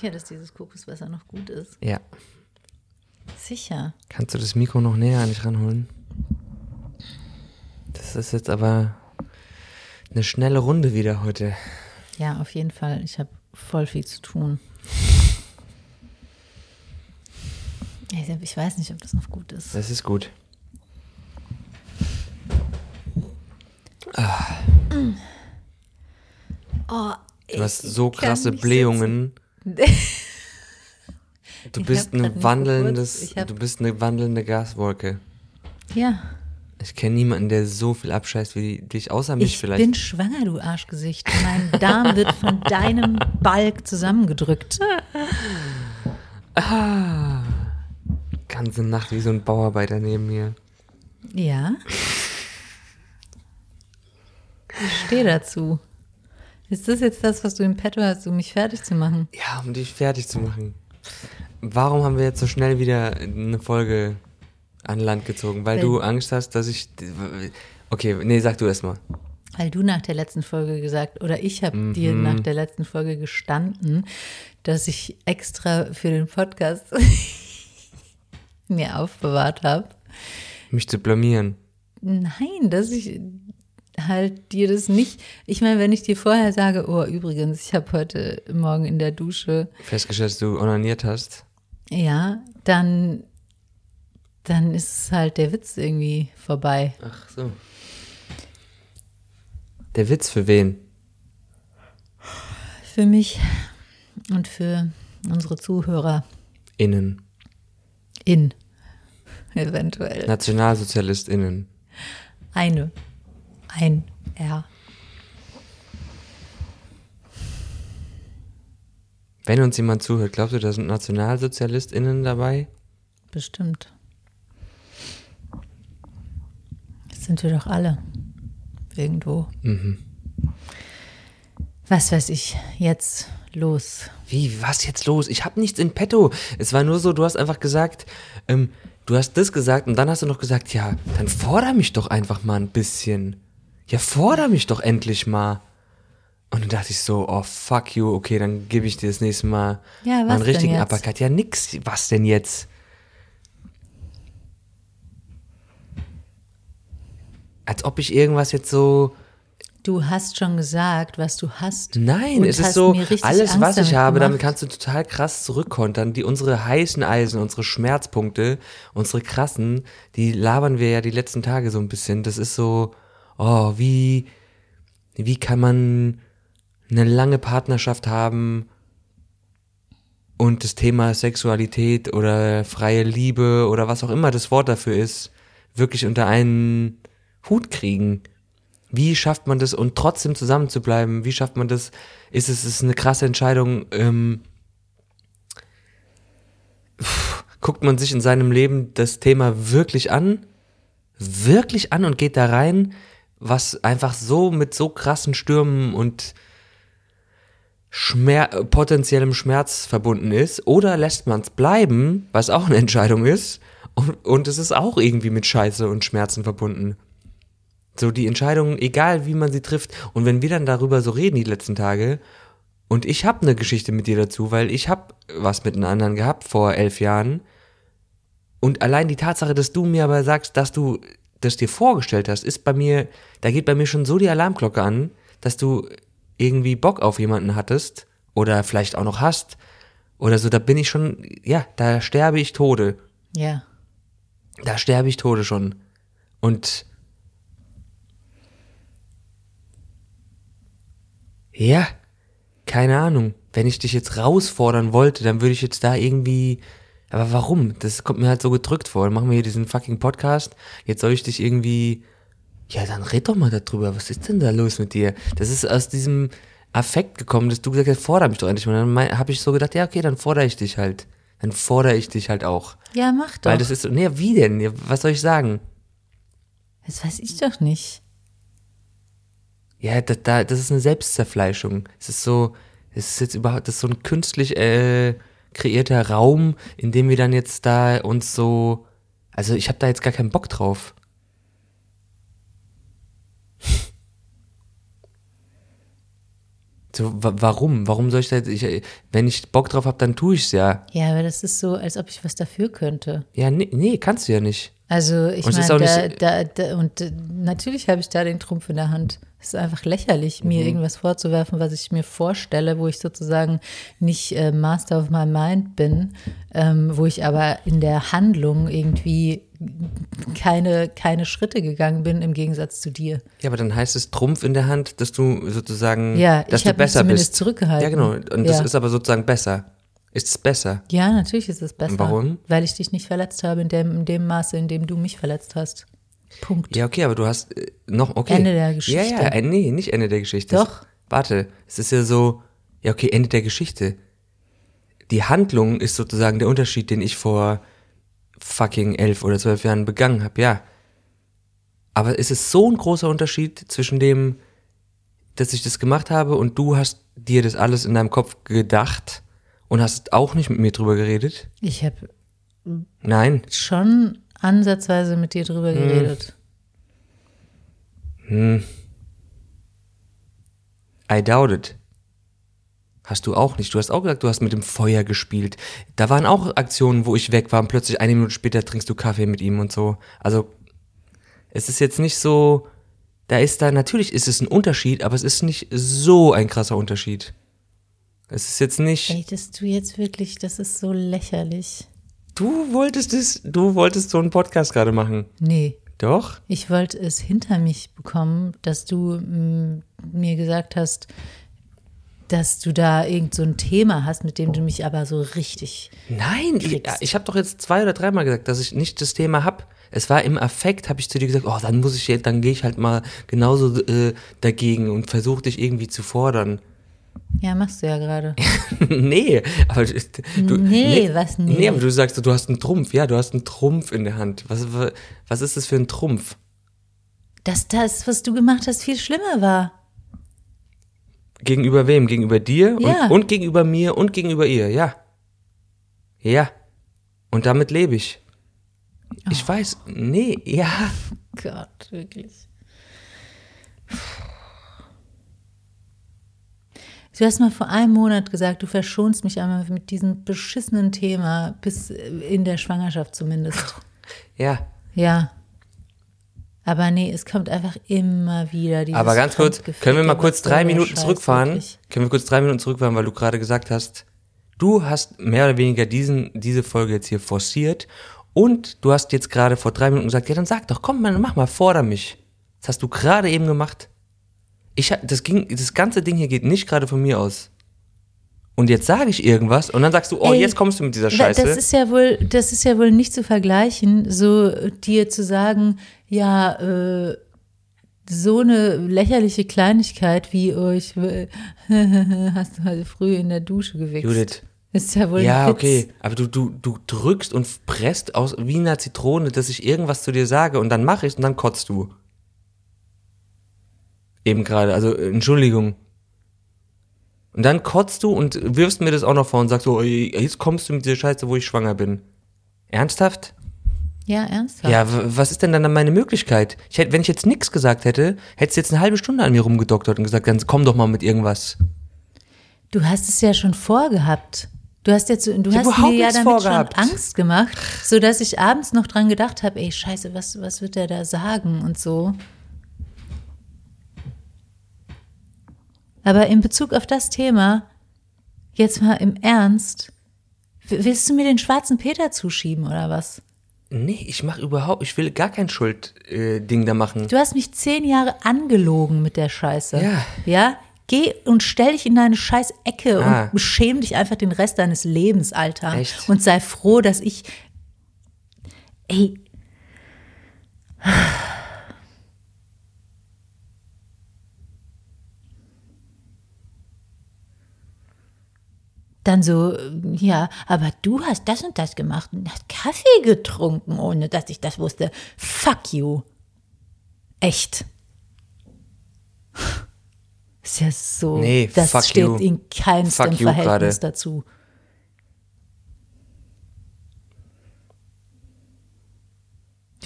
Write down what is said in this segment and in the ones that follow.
sicher, dass dieses Kokoswasser noch gut ist? Ja. Sicher. Kannst du das Mikro noch näher an dich ranholen? Das ist jetzt aber eine schnelle Runde wieder heute. Ja, auf jeden Fall. Ich habe voll viel zu tun. Ich weiß nicht, ob das noch gut ist. Das ist gut. Oh, Du hast so krasse Blähungen. Du Ich bist ein wandelndes, ich du bist eine wandelnde Gaswolke. Ja, Ich kenne niemanden, der so viel abscheißt wie dich, außer mich ich vielleicht. bin schwanger, du Arschgesicht. Mein Darm wird von deinem Balk zusammengedrückt. Ganze Nacht wie so ein Bauarbeiter neben mir. Ja. Ich stehe dazu. Ist das jetzt das, was du im Petto hast, um mich fertig zu machen? Ja, um dich fertig zu machen. Warum haben wir jetzt so schnell wieder eine Folge an Land gezogen? Weil Weil- du Angst hast, dass ich. Okay, nee, sag du erst mal. Weil du nach der letzten Folge gesagt, oder ich habe dir Mhm. nach der letzten Folge gestanden, dass ich extra für den Podcast mir aufbewahrt habe. Mich zu blamieren. Nein, dass ich halt dir das nicht. Ich meine, wenn ich dir vorher sage, oh, übrigens, ich habe heute Morgen in der Dusche, Festgestellt, dass du onaniert hast. ja, dann, dann ist halt der Witz irgendwie vorbei. Ach so. Der Witz für wen? Für mich und für unsere Zuhörer Innen. in. Eventuell. NationalsozialistInnen. Eine. Ein R. Wenn uns jemand zuhört, glaubst du, da sind NationalsozialistInnen dabei? Bestimmt. Das sind wir doch alle. Irgendwo. Was weiß ich. Jetzt los. Wie, was jetzt los? Ich hab nichts in petto. Es war nur so, du hast einfach gesagt, ähm, du hast das gesagt und dann hast du noch gesagt, ja, dann forder mich doch einfach mal ein bisschen. Ja, forder mich doch endlich mal. Und dann dachte ich so, oh fuck you, okay, dann gebe ich dir das nächste Mal Ja, mal einen richtigen? Uppercut. Ja, nix. Was denn jetzt? Als ob ich irgendwas jetzt so. Du hast schon gesagt, was du hast. Nein, es ist so, alles, Angst was ich damit habe, gemacht. damit kannst du total krass zurückkontern. Die, unsere heißen Eisen, unsere Schmerzpunkte, unsere krassen, die labern wir ja die letzten Tage so ein bisschen. Das ist so, oh, wie, wie kann man eine lange Partnerschaft haben und das Thema Sexualität oder freie Liebe oder was auch immer das Wort dafür ist, wirklich unter einen Hut kriegen. Wie schafft man das und trotzdem zusammen zu bleiben? Wie schafft man das? Ist es ist eine krasse Entscheidung? Ähm, pff, guckt man sich in seinem Leben das Thema wirklich an? Wirklich an und geht da rein? Was einfach so mit so krassen Stürmen und Schmer potenziellem Schmerz verbunden ist? Oder lässt man es bleiben, was auch eine Entscheidung ist? Und, und es ist auch irgendwie mit Scheiße und Schmerzen verbunden. So die Entscheidung, egal wie man sie trifft. Und wenn wir dann darüber so reden die letzten Tage, und ich habe eine Geschichte mit dir dazu, weil ich habe was mit einem anderen gehabt vor elf Jahren. Und allein die Tatsache, dass du mir aber sagst, dass du das dir vorgestellt hast, ist bei mir, da geht bei mir schon so die Alarmglocke an, dass du irgendwie Bock auf jemanden hattest oder vielleicht auch noch hast oder so, da bin ich schon, ja, da sterbe ich Tode. Ja. Da sterbe ich Tode schon. Und ja, keine Ahnung. Wenn ich dich jetzt rausfordern wollte, dann würde ich jetzt da irgendwie. Aber warum? Das kommt mir halt so gedrückt vor. Dann machen wir hier diesen fucking Podcast. Jetzt soll ich dich irgendwie. Ja, dann red doch mal darüber. Was ist denn da los mit dir? Das ist aus diesem Affekt gekommen, dass du gesagt hast, forder mich doch endlich mal. Dann habe ich so gedacht, ja, okay, dann fordere ich dich halt. Dann fordere ich dich halt auch. Ja, mach doch. Weil das ist so, nee, wie denn? Was soll ich sagen? das weiß ich doch nicht. Ja, da, da, das ist eine Selbstzerfleischung. Es ist so, es ist jetzt überhaupt, das ist so ein künstlich äh, kreierter Raum, in dem wir dann jetzt da uns so, also ich habe da jetzt gar keinen Bock drauf. So, wa warum? Warum soll ich da jetzt, ich, wenn ich Bock drauf habe, dann tue ich's ja. Ja, aber das ist so, als ob ich was dafür könnte. Ja, nee, nee kannst du ja nicht. Also ich meine, da, da, da, und äh, natürlich habe ich da den Trumpf in der Hand. Es ist einfach lächerlich, Mhm. mir irgendwas vorzuwerfen, was ich mir vorstelle, wo ich sozusagen nicht äh, Master of my Mind bin, ähm, wo ich aber in der Handlung irgendwie keine, keine Schritte gegangen bin, im Gegensatz zu dir. Ja, aber dann heißt es Trumpf in der Hand, dass du sozusagen, Ja, dass ich du hab mich besser zumindest bist. zurückgehalten. Ja, genau. Und das Ja. ist aber sozusagen besser. Ist es besser? Ja, natürlich ist es besser. Warum? Weil ich dich nicht verletzt habe in dem, in dem Maße, in dem du mich verletzt hast. Punkt. Ja, okay, aber du hast äh, noch, okay. Ende der Geschichte. Ja, ja, äh, nee, nicht Ende der Geschichte. Doch. Warte, es ist ja so, ja, okay, Ende der Geschichte. Die Handlung ist sozusagen der Unterschied, den ich vor fucking elf oder zwölf Jahren begangen habe, ja. Aber es ist so ein großer Unterschied zwischen dem, dass ich das gemacht habe und du hast dir das alles in deinem Kopf gedacht und hast auch nicht mit mir drüber geredet? Ich habe Nein. schon ansatzweise mit dir Hm. drüber geredet. I doubt it. Hast du auch nicht. Du hast auch gesagt, du hast mit dem Feuer gespielt. Da waren auch Aktionen, wo ich weg war und plötzlich eine Minute später trinkst du Kaffee mit ihm und so. Also, es ist jetzt nicht so, da ist da, natürlich ist es ein Unterschied, aber es ist nicht so ein krasser Unterschied. Es ist jetzt nicht, Ey, das du jetzt wirklich, das ist so lächerlich. du wolltest es, du wolltest so einen Podcast gerade machen. Nee, Doch? ich wollte es hinter mich bekommen, dass du mm, mir gesagt hast, dass du da irgend so ein Thema hast, mit dem du mich aber so richtig. Nein, ich, kriegst. ich habe doch jetzt zwei oder dreimal gesagt, dass ich nicht das Thema hab. Es war im Affekt, habe ich zu dir gesagt, oh, dann muss ich jetzt, dann gehe ich halt mal genauso äh, dagegen und versuche dich irgendwie zu fordern. Ja, machst du ja gerade. nee, aber du, du- Nee, was nee? Nee, aber du sagst, du hast einen Trumpf. Ja, du hast einen Trumpf in der Hand. Was, was ist das für ein Trumpf? Dass das, was du gemacht hast, viel schlimmer war. Gegenüber wem? Gegenüber dir Ja. und, und gegenüber mir und gegenüber ihr, ja. Ja. Und damit lebe ich. Oh. Ich weiß, nee, ja. Gott, wirklich. Du hast mal vor einem Monat gesagt, du verschonst mich einmal mit diesem beschissenen Thema, bis in der Schwangerschaft zumindest. Ja. Ja. Aber nee, es kommt einfach immer wieder dieses Aber ganz kurz, können wir mal kurz drei Minuten Scheiß zurückfahren? wirklich? Können wir kurz drei Minuten zurückfahren, weil du gerade gesagt hast, du hast mehr oder weniger diesen, diese Folge jetzt hier forciert und du hast jetzt gerade vor drei Minuten gesagt, ja dann sag doch, komm mal, mach mal, forder mich. Das hast du gerade eben gemacht. Ich, das ging, das ganze Ding hier geht nicht gerade von mir aus. Und jetzt sage ich irgendwas und dann sagst du, oh, Ey, jetzt kommst du mit dieser Scheiße. Das ist ja wohl, das ist ja wohl nicht zu vergleichen, so dir zu sagen, ja, äh, so eine lächerliche Kleinigkeit wie oh, ich will, hast du heute früh in der Dusche gewichst. Judith. Ist ja wohl Ja, okay. Aber du, du, du drückst und presst aus wie einer Zitrone, dass ich irgendwas zu dir sage und dann mache ich und dann kotzt du. Eben gerade, also äh, Entschuldigung. Und dann kotzt du und wirfst mir das auch noch vor und sagst so, jetzt kommst du mit dieser Scheiße, wo ich schwanger bin. Ernsthaft? Ja, ernsthaft. Ja, was ist denn dann meine Möglichkeit? Ich hätte, wenn ich jetzt nichts gesagt hätte, hättest du jetzt eine halbe Stunde an mir rumgedoktert und gesagt, dann komm doch mal mit irgendwas. Du hast es ja schon vorgehabt. Du hast jetzt, du hast mir ja damit vorgehabt. schon Angst gemacht, so dass ich abends noch dran gedacht habe, ey Scheiße, was was wird der da sagen und so. Aber in Bezug auf das Thema, jetzt mal im Ernst, willst du mir den schwarzen Peter zuschieben oder was? Nee, ich mach überhaupt, ich will gar kein Schuldding äh, Ding da machen. Du hast mich zehn Jahre angelogen mit der Scheiße. Ja. Ja? Geh und stell dich in deine scheiß Ecke Ah. und schäm dich einfach den Rest deines Lebens, Alter. Echt? Und sei froh, dass ich. Ey. Dann so, ja, aber du hast das und das gemacht und hast Kaffee getrunken, ohne dass ich das wusste. Fuck you. Echt. Ist ja so. Nee, das steht you. in you Verhältnis gerade. dazu.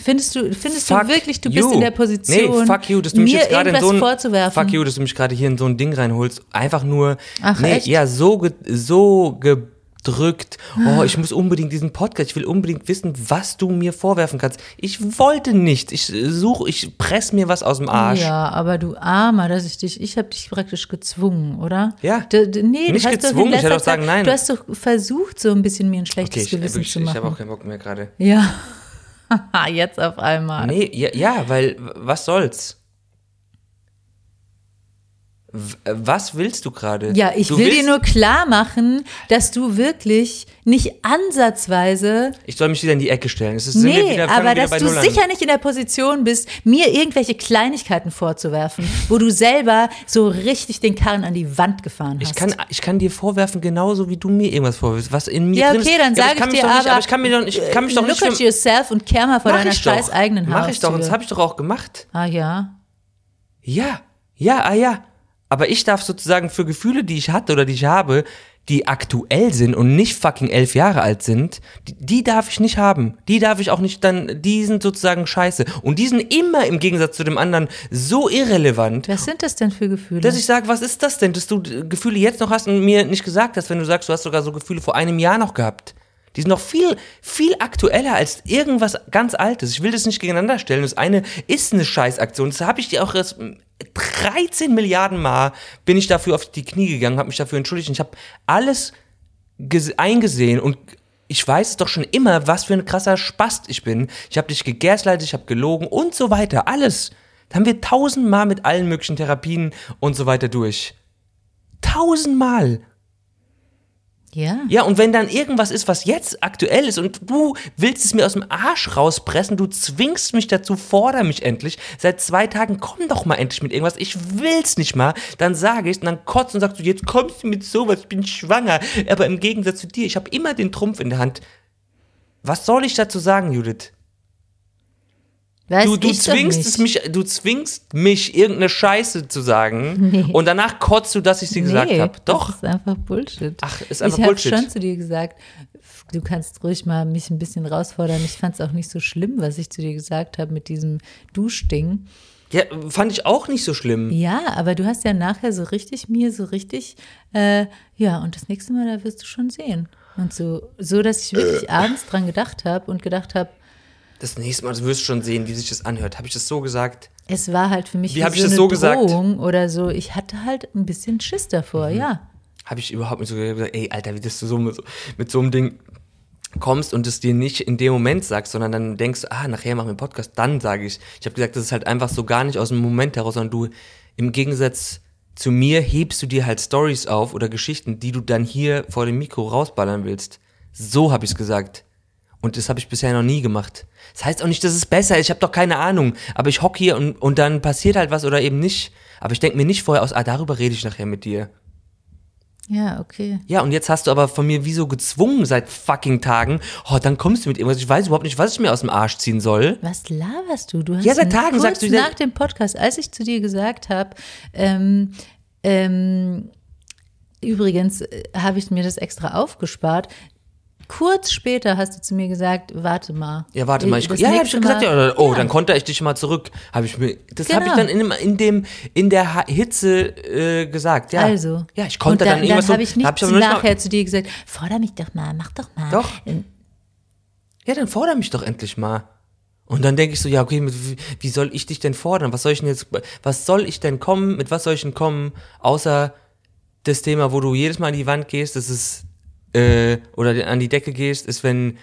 Findest du, findest Fuck du wirklich, du you. bist in der Position, nee, fuck you, dass du mich mir jetzt gerade in irgendwas so ein, vorzuwerfen? Fuck you, dass du mich gerade hier in so ein Ding reinholst. Einfach nur, Ach, nee, echt? ja, so, ge, so gedrückt. Oh, ich muss unbedingt diesen Podcast, ich will unbedingt wissen, was du mir vorwerfen kannst. Ich wollte nicht. Ich suche, ich press mir was aus dem Arsch. Ja, aber du Armer, dass ich dich, ich habe dich praktisch gezwungen, oder? Ja. D d- nee, Nicht du hast gezwungen, doch ich hätte auch sagen, nein. Du hast doch versucht, so ein bisschen mir ein schlechtes Okay, ich, Gewissen wirklich, zu ich machen. habe auch keinen Bock mehr gerade. ja. Jetzt auf einmal. Nee, ja, ja, weil, was soll's? Äh, Was willst du gerade? Ja, ich du will dir nur klar machen, dass du wirklich nicht ansatzweise, Ich soll mich wieder in die Ecke stellen. Es ist, nee, wieder, aber dass du Null an. sicher nicht in der Position bist, mir irgendwelche Kleinigkeiten vorzuwerfen, wo du selber so richtig den Karren an die Wand gefahren hast. Ich kann, ich kann dir vorwerfen, genauso wie du mir irgendwas vorwirfst, was in mir ja, drin okay, ist. dann ja, sage kann ich mich dir aber, nicht, aber ich kann, mir doch, ich kann mich doch look nicht at yourself und kehr mal vor deiner ich doch. scheiß eigenen Mach ich doch, und das Haustür. habe ich doch auch gemacht. Ah ja. Ja, ja, ah ja. Aber ich darf sozusagen für Gefühle, die ich hatte oder die ich habe, die aktuell sind und nicht fucking elf Jahre alt sind, die, die darf ich nicht haben. Die darf ich auch nicht dann, die sind sozusagen scheiße. Und die sind immer im Gegensatz zu dem anderen so irrelevant, Was sind das denn für Gefühle? dass ich sage, was ist das denn, dass du Gefühle jetzt noch hast und mir nicht gesagt hast, wenn du sagst, du hast sogar so Gefühle vor einem Jahr noch gehabt. Die sind noch viel, viel aktueller als irgendwas ganz Altes. Ich will das nicht gegeneinander stellen. Das eine ist eine Scheißaktion. Das habe ich dir auch erst 13 Milliarden Mal bin ich dafür auf die Knie gegangen, habe mich dafür entschuldigt. Und ich habe alles ges- eingesehen und ich weiß es doch schon immer, was für ein krasser Spast ich bin. Ich habe dich gegaslightet, ich habe gelogen und so weiter. Alles. Da haben wir tausendmal mit allen möglichen Therapien und so weiter durch. Tausendmal. Ja. Ja, und wenn dann irgendwas ist, was jetzt aktuell ist und du willst es mir aus dem Arsch rauspressen, du zwingst mich dazu, forder mich endlich. Seit zwei Tagen komm doch mal endlich mit irgendwas. Ich will's nicht mal. Dann sage ich und dann kotzt und sagst du, jetzt kommst du mit sowas, ich bin schwanger. Aber im Gegensatz zu dir, ich habe immer den Trumpf in der Hand. Was soll ich dazu sagen, Judith? Weiß Du, du zwingst es mich, du zwingst mich, irgendeine Scheiße zu sagen. Nee. Und danach kotzt du, dass ich sie gesagt nee, habe. Doch. Das ist einfach Bullshit. Ach, ist einfach ich Bullshit. Ich habe schon zu dir gesagt, du kannst ruhig mal mich ein bisschen herausfordern. Ich fand es auch nicht so schlimm, was ich zu dir gesagt habe mit diesem Duschding. Ja, fand ich auch nicht so schlimm. Ja, aber du hast ja nachher so richtig mir so richtig, äh, ja, und das nächste Mal, da wirst du schon sehen. Und so, so dass ich wirklich abends dran gedacht habe und gedacht habe, Das nächste Mal, du wirst schon sehen, wie sich das anhört. Habe ich das so gesagt? es war halt für mich Wie wie hab ich so das eine so gesagt? Drohung oder so. Ich hatte halt ein bisschen Schiss davor, Mhm. ja. Habe ich überhaupt nicht so gesagt, ey, Alter, wie das du so mit, mit so einem Ding kommst und es dir nicht in dem Moment sagst, sondern dann denkst, ah, nachher machen wir einen Podcast, dann sage ich. Ich habe gesagt, das ist halt einfach so gar nicht aus dem Moment heraus, sondern du im Gegensatz zu mir hebst du dir halt Stories auf oder Geschichten, die du dann hier vor dem Mikro rausballern willst. So habe ich es gesagt. Und das habe ich bisher noch nie gemacht. Das heißt auch nicht, dass es besser ist. Ich habe doch keine Ahnung. Aber ich hock hier und, und dann passiert halt was oder eben nicht. Aber ich denke mir nicht vorher aus, ah, darüber rede ich nachher mit dir. Ja, okay. Ja, und jetzt hast du aber von mir wie so gezwungen seit fucking Tagen. Oh, dann kommst du mit irgendwas. Ich weiß überhaupt nicht, was ich mir aus dem Arsch ziehen soll. Was laberst du? Du hast Ja, seit Tagen kurz sagst du- nach dem Podcast, als ich zu dir gesagt habe, ähm, ähm, übrigens äh, habe ich mir das extra aufgespart. Kurz später hast du zu mir gesagt, warte mal. Ja, warte mal. Ich, Das ja, hab ich schon gesagt. Mal- Ja, oh, dann konnte ich dich mal zurück. Habe ich mir. Das habe ich Genau. dann in, dem, in dem in der Ha- Hitze äh, gesagt. Ja. Also. Ja, ich konnte dann, dann, irgendwas dann habe ich nicht hab ich nicht mal- nachher zu dir gesagt, forder mich doch mal, mach doch mal. Doch. Ähm, Ja, dann forder mich doch endlich mal. Und dann denke ich so, ja, okay, mit, wie- wie soll ich dich denn fordern? Was soll ich denn jetzt, was soll ich denn kommen? Mit was soll ich denn kommen? Außer das Thema, wo du jedes Mal an die Wand gehst, das ist, äh, oder an die Decke gehst, ist, wenn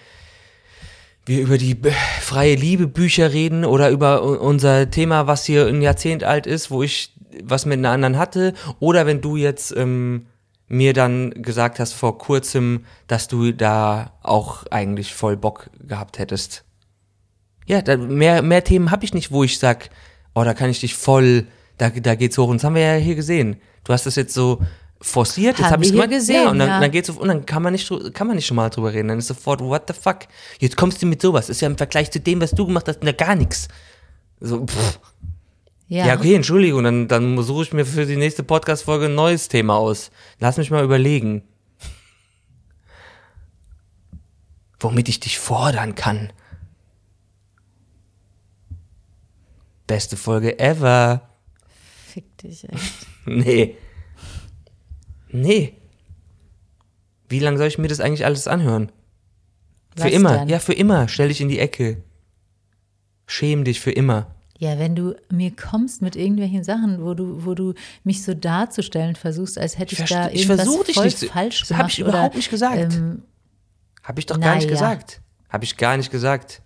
wir über die freie Liebe Bücher reden oder über unser Thema, was hier ein Jahrzehnt alt ist, wo ich was mit einer anderen hatte, oder wenn du jetzt ähm, mir dann gesagt hast vor kurzem, dass du da auch eigentlich voll Bock gehabt hättest. Ja, da, mehr, mehr Themen habe ich nicht, wo ich sag, oh, da kann ich dich voll, da, da geht's hoch. Und das haben wir ja hier gesehen. Du hast das jetzt so forciert, jetzt habe ich hier gemacht. gesehen, ja, und dann, ja. dann geht's auf, und dann kann man nicht, kann man nicht schon mal drüber reden. Dann ist sofort, what the fuck? Jetzt kommst du mit sowas. Ist ja im Vergleich zu dem, was du gemacht hast, ja gar nichts. So, pff. ja. Ja, okay, Entschuldigung, dann, dann suche ich mir für die nächste Podcast-Folge ein neues Thema aus. Lass mich mal überlegen. Womit ich dich fordern kann. beste Folge ever. Fick dich echt. Nee. Nee. Wie lange soll ich mir das eigentlich alles anhören? Für Was immer. denn? Ja, für immer. Stell dich in die Ecke. Schäm dich für immer. Ja, wenn du mir kommst mit irgendwelchen Sachen, wo du, wo du mich so darzustellen versuchst, als hätte ich, Ich da ich irgendwas dich voll nicht falsch das gemacht. hab ich überhaupt oder, nicht gesagt. Ähm, Hab ich doch gar nicht Naja. gesagt. Hab ich gar nicht gesagt.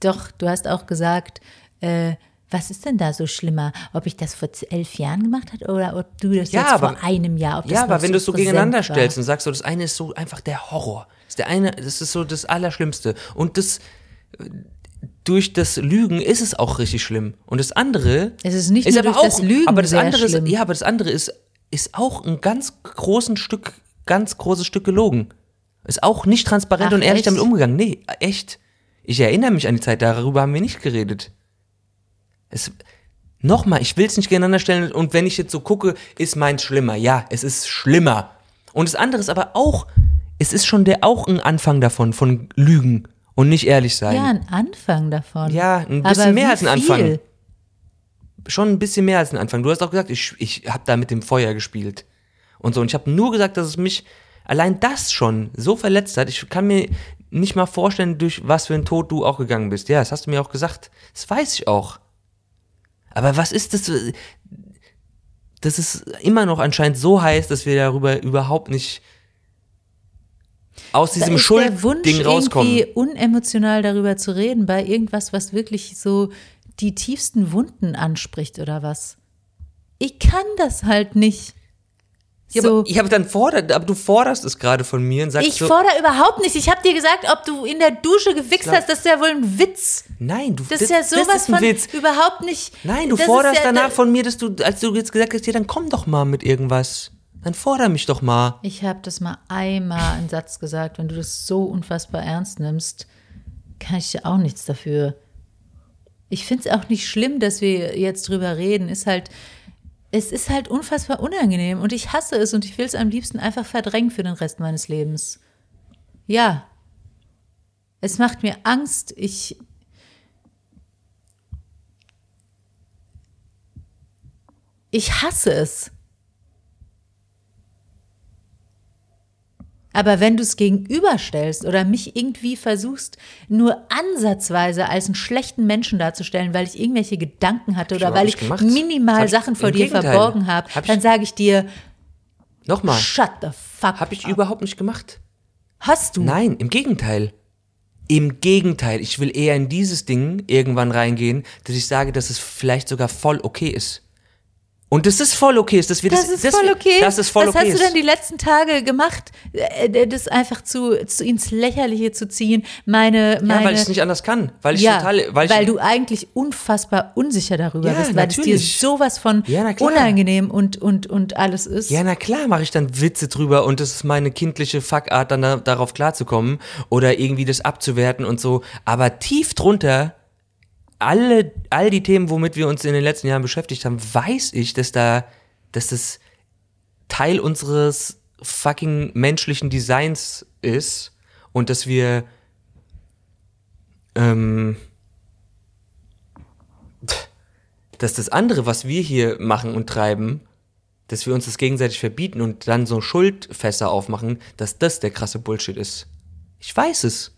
doch, du hast auch gesagt, äh, was ist denn da so schlimmer? Ob ich das vor elf Jahren gemacht habe oder ob du das Ja, jetzt aber- vor einem Jahr, ob das Ja, aber wenn so du es so gegeneinander war. stellst und sagst so, das eine ist so einfach der Horror. Das ist der eine, das ist so das Allerschlimmste. Und das durch das Lügen ist es auch richtig schlimm. Und das andere Es ist nicht ist aber durch auch, das Lügen aber das andere schlimm. ist, ja, aber das andere ist ist auch ein ganz großen Stück, ganz großes Stück gelogen. Ist auch nicht transparent Ach, und ehrlich echt? damit umgegangen. Nee, echt. Ich erinnere mich an die Zeit, darüber haben wir nicht geredet. Es, nochmal, ich will es nicht gegeneinander stellen und wenn ich jetzt so gucke, ist meins schlimmer. Ja, es ist schlimmer. Und das andere ist aber auch, es ist schon der auch ein Anfang davon, von Lügen und nicht ehrlich sein. Ja, ein Anfang davon. Ja, ein Aber bisschen mehr wie als ein Anfang. viel? Schon ein bisschen mehr als ein Anfang. Du hast auch gesagt, ich, ich habe da mit dem Feuer gespielt. Und so. Und ich habe nur gesagt, dass es mich allein das schon so verletzt hat. Ich kann mir nicht mal vorstellen, durch was für ein Tod du auch gegangen bist. Ja, das hast du mir auch gesagt. Das weiß ich auch. Aber was ist das? Das ist immer noch anscheinend so heiß, dass wir darüber überhaupt nicht aus diesem Schuldding rauskommen. irgendwie unemotional darüber zu reden, bei irgendwas, was wirklich so die tiefsten Wunden anspricht oder was. Ich kann das halt nicht. Ja, so. aber, ja, aber dann fordert, aber du forderst es gerade von mir und sagst ich so, fordere überhaupt nicht. Ich habe dir gesagt, ob du in der Dusche gewichst hast, das ist ja wohl ein Witz. nein, du, Das ist ja sowas ist ein von Witz. überhaupt nicht. Nein, du das ist forderst ja, danach da- von mir, dass du, als du jetzt gesagt hast, ja, dann komm doch mal mit irgendwas. Dann forder mich doch mal. Ich habe das mal einmal einen Satz gesagt. Wenn du das so unfassbar ernst nimmst, kann ich dir auch nichts dafür. Ich finde es auch nicht schlimm, dass wir jetzt drüber reden. Ist halt, es ist halt unfassbar unangenehm und ich hasse es und ich will es am liebsten einfach verdrängen für den Rest meines Lebens. Ja. Es macht mir Angst. Ich. Ich hasse es. Aber wenn du es gegenüberstellst oder mich irgendwie versuchst, nur ansatzweise als einen schlechten Menschen darzustellen, weil ich irgendwelche Gedanken hatte oder weil ich gemacht. minimal Hab Sachen vor dir Gegenteil. verborgen habe, Hab dann sage ich dir, Nochmal, shut the fuck habe ich up. überhaupt nicht gemacht. Hast du? Nein, im Gegenteil. Im Gegenteil, ich will eher in dieses Ding irgendwann reingehen, dass ich sage, dass es vielleicht sogar voll okay ist. Und das ist voll okay ist, dass wir das, Das ist dass voll okay. Das ist voll Was okay. hast du denn die letzten Tage gemacht, äh, das einfach zu, zu ins Lächerliche zu ziehen? Meine, meine ja, weil ich es nicht anders kann. Weil ich ja, total, weil, weil, ich, du eigentlich unfassbar unsicher darüber Ja, bist, weil es dir natürlich. sowas von Ja, unangenehm und, und, und alles ist. Ja, na klar mache ich dann Witze drüber und das ist meine kindliche Fuckart, dann da, darauf klarzukommen oder irgendwie das abzuwerten und so. Aber tief drunter, alle, all die Themen, womit wir uns in den letzten Jahren beschäftigt haben, weiß ich, dass da, dass das Teil unseres fucking menschlichen Designs ist und dass wir ähm, dass das andere, was wir hier machen und treiben, dass wir uns das gegenseitig verbieten und dann so Schuldfässer aufmachen, dass das der krasse Bullshit ist. Ich weiß es.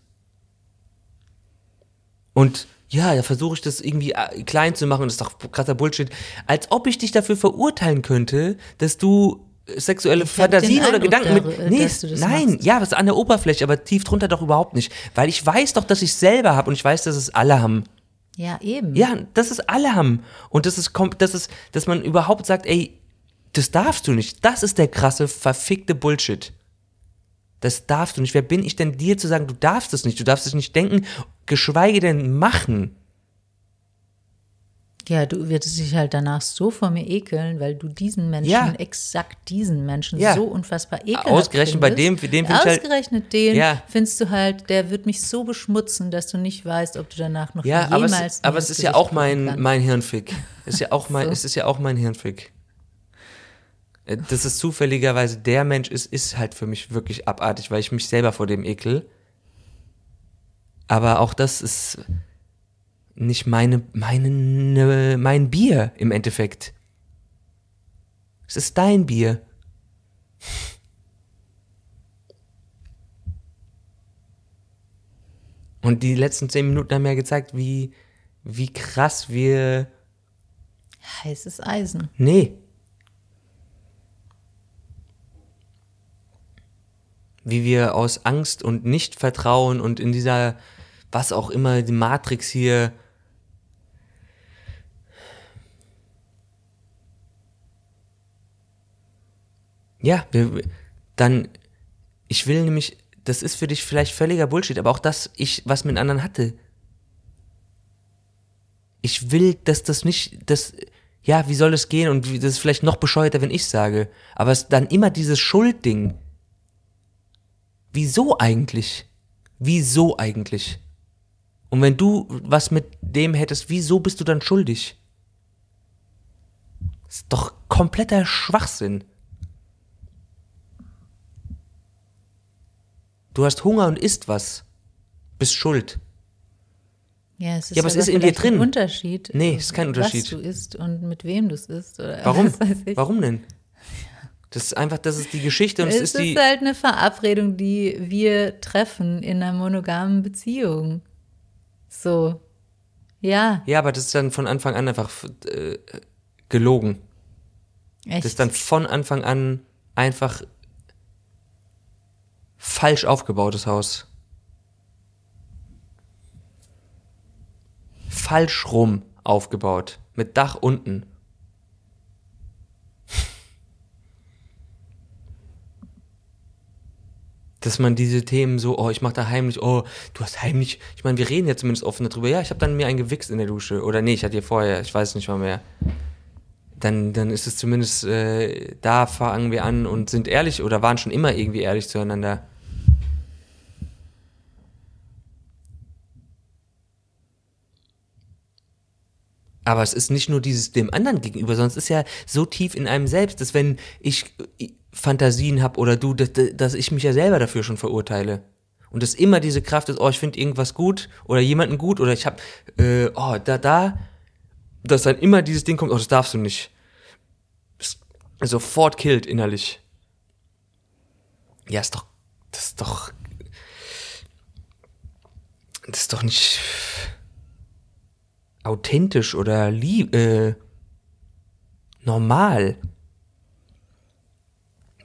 Und ja, da versuche ich das irgendwie äh, klein zu machen und das ist doch krasser Bullshit. Als ob ich dich dafür verurteilen könnte, dass du sexuelle Ich Fantasien oder Gedanken mit. dar- Nee, nein, machst. ja, was an der Oberfläche, aber tief drunter doch überhaupt nicht. Weil ich weiß doch, dass ich selber habe und ich weiß, dass es alle haben. Ja, eben. Ja, dass es alle haben. Und das ist, das ist, dass man überhaupt sagt, ey, das darfst du nicht. Das ist der krasse, verfickte Bullshit. Das darfst du nicht. Wer bin ich denn dir zu sagen, du darfst es nicht, du darfst es nicht denken, geschweige denn machen? Ja, du wirst dich halt danach so vor mir ekeln, weil du diesen Menschen, Ja. exakt diesen Menschen, Ja. so unfassbar ekelhaft Ausgerechnet bei findest. dem- für den find ich halt- Ausgerechnet den Ja. findest du halt, der wird mich so beschmutzen, dass du nicht weißt, ob du danach noch Ja, aber jemals es, aber es ist ja auch mein, mein Hirnfick. Ist ja auch mein, So. es ist ja auch mein Hirnfick. Äh, Dass es zufälligerweise der Mensch ist, ist halt für mich wirklich abartig, weil ich mich selber vor dem ekel. Aber auch das ist nicht meine, meine, mein Bier im Endeffekt. Es ist dein Bier. Und die letzten zehn Minuten haben ja gezeigt, wie, wie krass wir. Heißes Eisen. Nee. Wie wir aus Angst und Nichtvertrauen und in dieser, was auch immer, die Matrix hier. Ja, dann, ich will nämlich das ist für dich vielleicht völliger Bullshit, aber auch das, ich, was mit anderen hatte. Ich will, dass das nicht, das, ja, wie soll das gehen und das ist vielleicht noch bescheuerter, wenn ich sage, aber es dann immer dieses Schuldding. Wieso eigentlich? Wieso eigentlich? Und wenn du was mit dem hättest, wieso bist du dann schuldig? Das ist doch kompletter Schwachsinn. Du hast Hunger und isst was. Bist schuld. Ja, es ist, ja, aber es ist in dir drin. Ein Unterschied. Nee, es ist kein Unterschied. Was du isst und mit wem du es isst. Oder Warum? Warum denn? Das ist einfach, das ist die Geschichte und es, es ist, ist die. halt eine Verabredung, die wir treffen in einer monogamen Beziehung. So. Ja. Ja, aber das ist dann von Anfang an einfach äh, gelogen. Echt? Das ist dann von Anfang an einfach falsch aufgebautes Haus. Falsch rum aufgebaut. Mit Dach unten. Dass man diese Themen so, oh, ich mach da heimlich, oh, du hast heimlich, ich meine, wir reden ja zumindest offen darüber, ja, ich habe dann mir ein gewichst in der Dusche oder nee, ich hatte hier vorher, ich weiß nicht mal mehr. Dann, dann ist es zumindest, äh, da fangen wir an und sind ehrlich oder waren schon immer irgendwie ehrlich zueinander. Aber es ist nicht nur dieses dem anderen gegenüber, sondern es ist ja so tief in einem selbst, dass wenn ich Fantasien habe oder du, dass, dass ich mich ja selber dafür schon verurteile. Und dass immer diese Kraft ist, oh, ich finde irgendwas gut oder jemanden gut oder ich habe, äh, oh, da, da, dass dann immer dieses Ding kommt, oh, das darfst du nicht. Sofort killt innerlich. Ja, ist doch, das ist doch, das ist doch nicht authentisch oder lieb, äh, normal.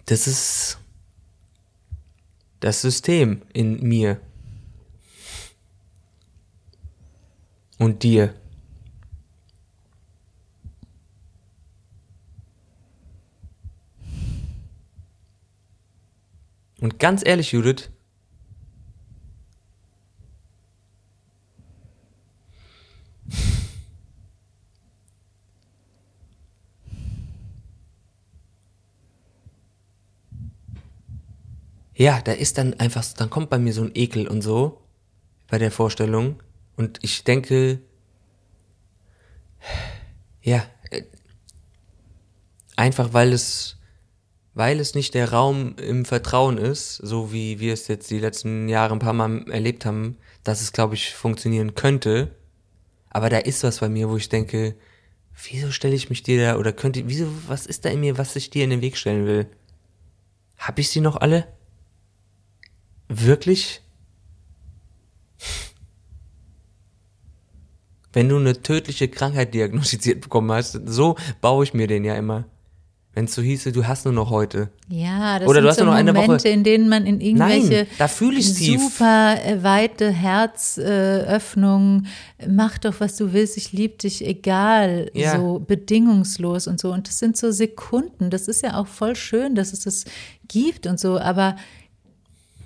Das ist das System in mir und dir. Und ganz ehrlich, Judith, ja, da ist dann einfach, dann kommt bei mir so ein Ekel und so bei der Vorstellung. Und ich denke, ja, äh, einfach weil es, weil es nicht der Raum im Vertrauen ist, so wie wir es jetzt die letzten Jahre ein paar Mal erlebt haben, dass es, glaube ich, funktionieren könnte. Aber da ist was bei mir, wo ich denke, wieso stelle ich mich dir da, oder könnte, wieso, was ist da in mir, was ich dir in den Weg stellen will? Hab ich sie noch alle? Wirklich? Wenn du eine tödliche Krankheit diagnostiziert bekommen hast, so baue ich mir den ja immer. Wenn es so hieße, du hast nur noch heute. Ja, das Oder sind du hast so nur noch eine Momente, Woche. in denen man in irgendwelche Nein, da fühle ich tief. super äh, weite Herzöffnungen, äh, mach doch, was du willst, ich liebe dich, egal, Ja. so bedingungslos und so. Und das sind so Sekunden. Das ist ja auch voll schön, dass es das gibt und so, aber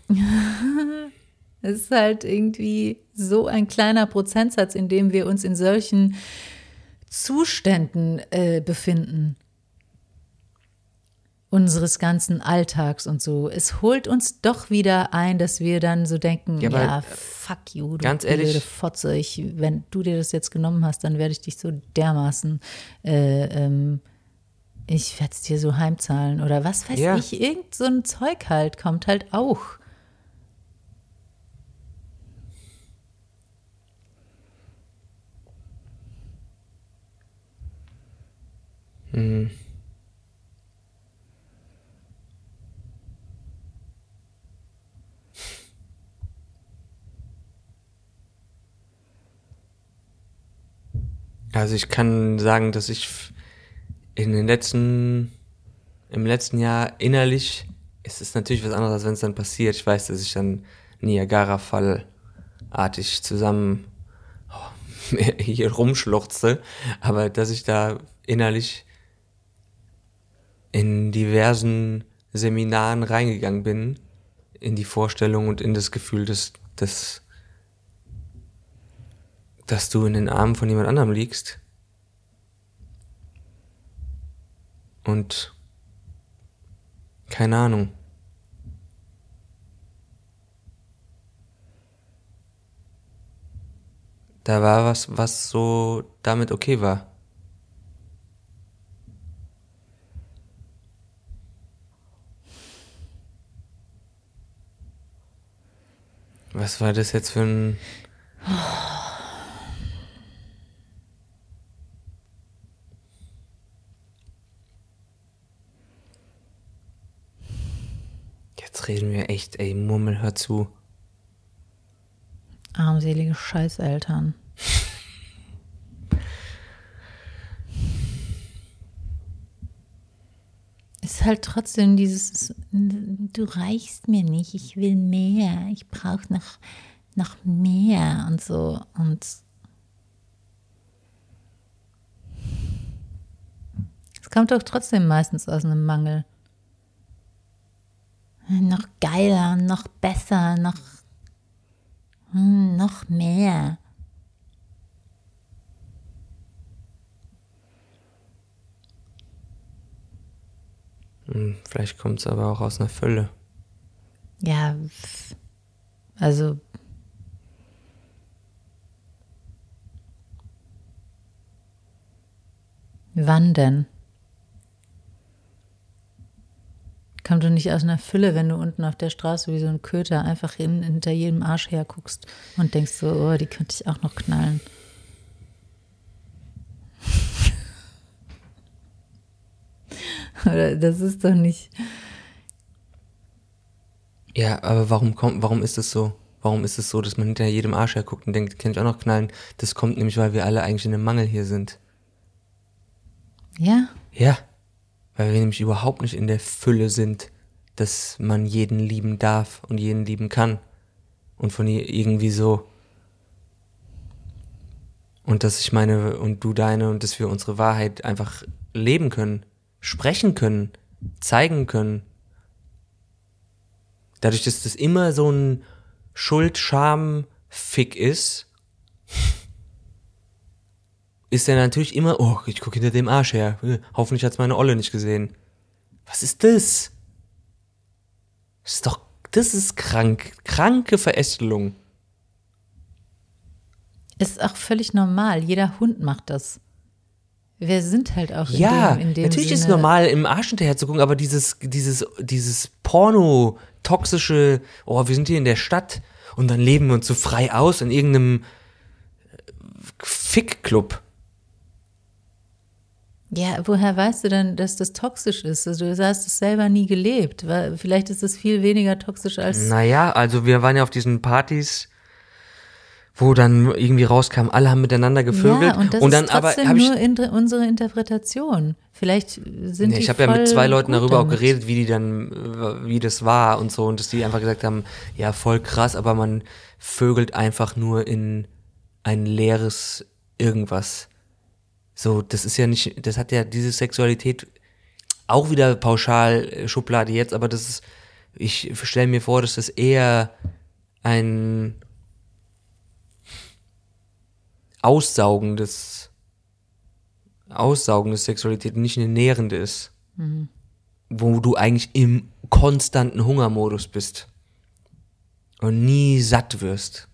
es ist halt irgendwie so ein kleiner Prozentsatz, in dem wir uns in solchen Zuständen äh, befinden. Unseres ganzen Alltags und so. Es holt uns doch wieder ein, dass wir dann so denken, Ja, ja, aber, fuck you, du ganz ehrlich- blöde Fotze. Ich, wenn du dir das jetzt genommen hast, dann werde ich dich so dermaßen, äh, ähm, ich werde es dir so heimzahlen oder was weiß Ja. ich, irgend so ein Zeug halt, kommt halt auch. Mhm. Also ich kann sagen, dass ich in den letzten, im letzten Jahr innerlich, ist es natürlich was anderes, als wenn es dann passiert. Ich weiß, dass ich dann Niagara-Fallartig zusammen oh, hier rumschluchzte, aber dass ich da innerlich in diversen Seminaren reingegangen bin, in die Vorstellung und in das Gefühl, dass, dass dass du in den Armen von jemand anderem liegst und keine Ahnung. Da war was, was so damit okay war. Was war das jetzt für ein reden wir echt, ey, Murmel, hör zu. Armselige Scheißeltern. Ist halt trotzdem dieses, du reichst mir nicht, ich will mehr, ich brauche noch, noch mehr und so. Und es kommt doch trotzdem meistens aus einem Mangel noch geiler, noch besser, noch, hm, noch mehr. Vielleicht kommt es aber auch aus einer Fülle. Ja, also wann denn? Kommt doch nicht aus einer Fülle, wenn du unten auf der Straße wie so ein Köter einfach in, hinter jedem Arsch herguckst und denkst so, oh, die könnte ich auch noch knallen. Oder das ist doch nicht. Ja, aber warum kommt, warum ist es so? Warum ist es so, dass man hinter jedem Arsch herguckt und denkt, kann ich auch noch knallen? Das kommt nämlich, weil wir alle eigentlich in einem Mangel hier sind. Ja? Ja weil wir nämlich überhaupt nicht in der Fülle sind, dass man jeden lieben darf und jeden lieben kann. Und von ihr irgendwie so. Und dass ich meine und du deine und dass wir unsere Wahrheit einfach leben können, sprechen können, zeigen können. Dadurch, dass das immer so ein Schuld-Scham-Fick ist, ist er natürlich immer, oh, ich gucke hinter dem Arsch her. Hoffentlich hat's meine Olle nicht gesehen. Was ist das? Das ist doch, das ist krank. Kranke Verästelung. Ist auch völlig normal. Jeder Hund macht das. Wir sind halt auch in ja, dem, in dem natürlich Sinne ist es normal, im Arsch hinterher zu gucken, aber dieses, dieses, dieses Porno-toxische, oh, wir sind hier in der Stadt und dann leben wir uns so frei aus in irgendeinem Fick-Club. Ja, woher weißt du denn, dass das toxisch ist? Also du hast es selber nie gelebt. Weil vielleicht ist es viel weniger toxisch als. Naja, also wir waren ja auf diesen Partys, wo dann irgendwie rauskam, alle haben miteinander gevögelt. Ja, und das und dann ist trotzdem aber nur in, unsere Interpretation. Vielleicht sind Nee, ich habe ja mit zwei Leuten darüber auch damit. geredet, wie die dann, wie das war und so, und dass die einfach gesagt haben, ja, voll krass, aber man vögelt einfach nur in ein leeres irgendwas. So, das ist ja nicht, das hat ja diese Sexualität auch wieder pauschal äh, Schublade jetzt, aber das ist, ich stelle mir vor, dass das eher ein aussaugendes, aussaugendes Sexualität, nicht eine nährende ist. Wo du eigentlich im konstanten Hungermodus bist. Und nie satt wirst.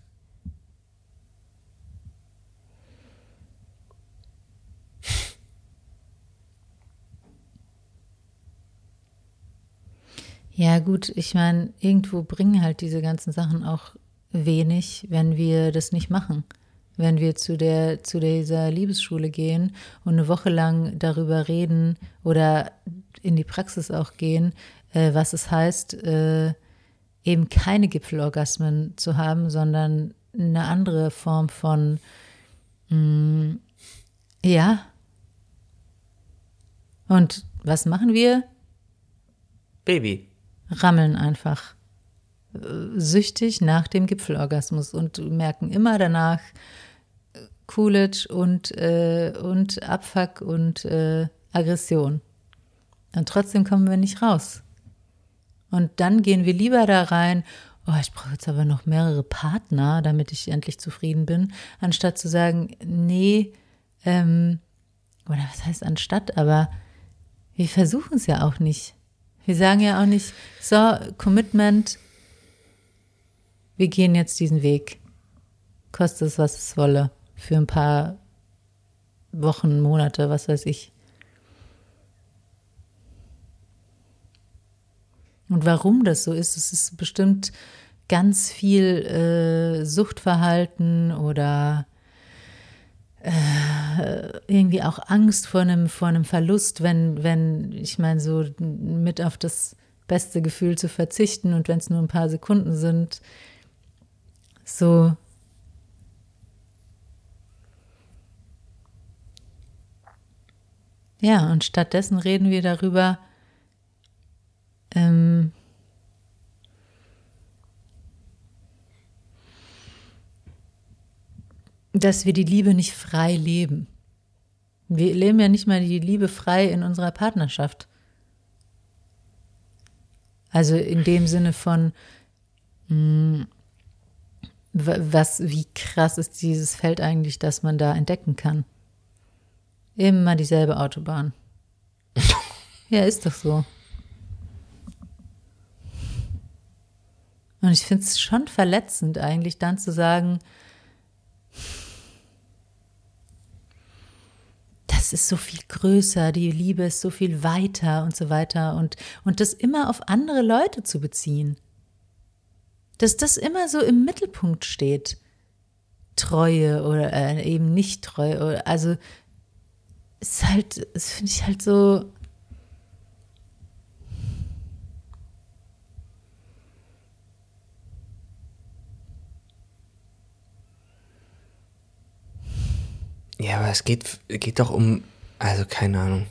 Ja, gut, ich meine, irgendwo bringen halt diese ganzen Sachen auch wenig, wenn wir das nicht machen. Wenn wir zu der zu dieser Liebesschule gehen und eine Woche lang darüber reden oder in die Praxis auch gehen, äh, was es heißt, äh, eben keine Gipfelorgasmen zu haben, sondern eine andere Form von mh, ja. Und was machen wir? Baby. Rammeln einfach äh, süchtig nach dem Gipfelorgasmus und merken immer danach Coolidge und, äh, und Abfuck und äh, Aggression. Und trotzdem kommen wir nicht raus. Und dann gehen wir lieber da rein, oh, ich brauche jetzt aber noch mehrere Partner, damit ich endlich zufrieden bin, anstatt zu sagen, nee, ähm, oder was heißt anstatt, aber wir versuchen es ja auch nicht. Wir sagen ja auch nicht, so, Commitment, wir gehen jetzt diesen Weg. Kostet es, was es wolle. Für ein paar Wochen, Monate, was weiß ich. Und warum das so ist, es ist bestimmt ganz viel äh, Suchtverhalten oder äh, irgendwie auch Angst vor einem, vor einem Verlust, wenn, wenn, ich meine, so mit auf das beste Gefühl zu verzichten und wenn es nur ein paar Sekunden sind, so. Ja, und stattdessen reden wir darüber, ähm, dass wir die Liebe nicht frei leben. Wir leben ja nicht mal die Liebe frei in unserer Partnerschaft. Also in dem Sinne von, mh, mm, was, wie krass ist dieses Feld eigentlich, das man da entdecken kann? Immer dieselbe Autobahn. ja, ist doch so. Und ich finde es schon verletzend eigentlich dann zu sagen, das ist so viel größer, die Liebe ist so viel weiter und so weiter und, und das immer auf andere Leute zu beziehen. Dass das immer so im Mittelpunkt steht. Treue oder äh, eben nicht treu. Oder, also ist halt, das finde ich halt so. Ja, aber es geht, geht doch um, also keine Ahnung.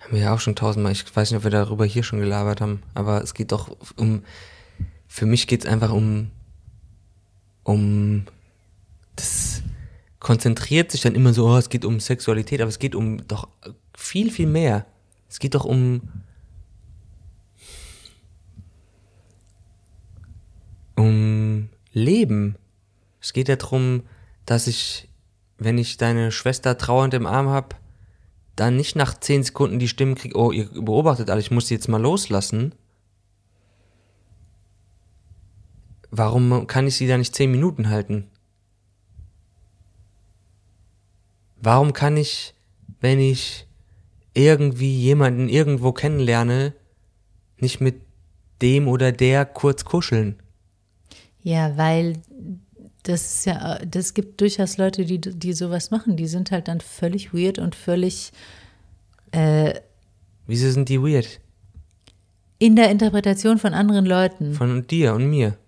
Haben wir ja auch schon tausendmal, ich weiß nicht, ob wir darüber hier schon gelabert haben, aber es geht doch um, für mich geht es einfach um, um, das konzentriert sich dann immer so, oh, es geht um Sexualität, aber es geht um doch viel, viel mehr. Es geht doch um, um Leben. Es geht ja darum, dass ich, wenn ich deine Schwester trauernd im Arm habe, dann nicht nach zehn Sekunden die Stimmen kriege, oh, ihr beobachtet alle, ich muss sie jetzt mal loslassen. Warum kann ich sie da nicht zehn Minuten halten? Warum kann ich, wenn ich irgendwie jemanden irgendwo kennenlerne, nicht mit dem oder der kurz kuscheln? Ja, weil das ist ja, das gibt durchaus Leute, die, die sowas machen. Die sind halt dann völlig weird und völlig. Äh, Wieso sind die weird? In der Interpretation von anderen Leuten. Von dir und mir.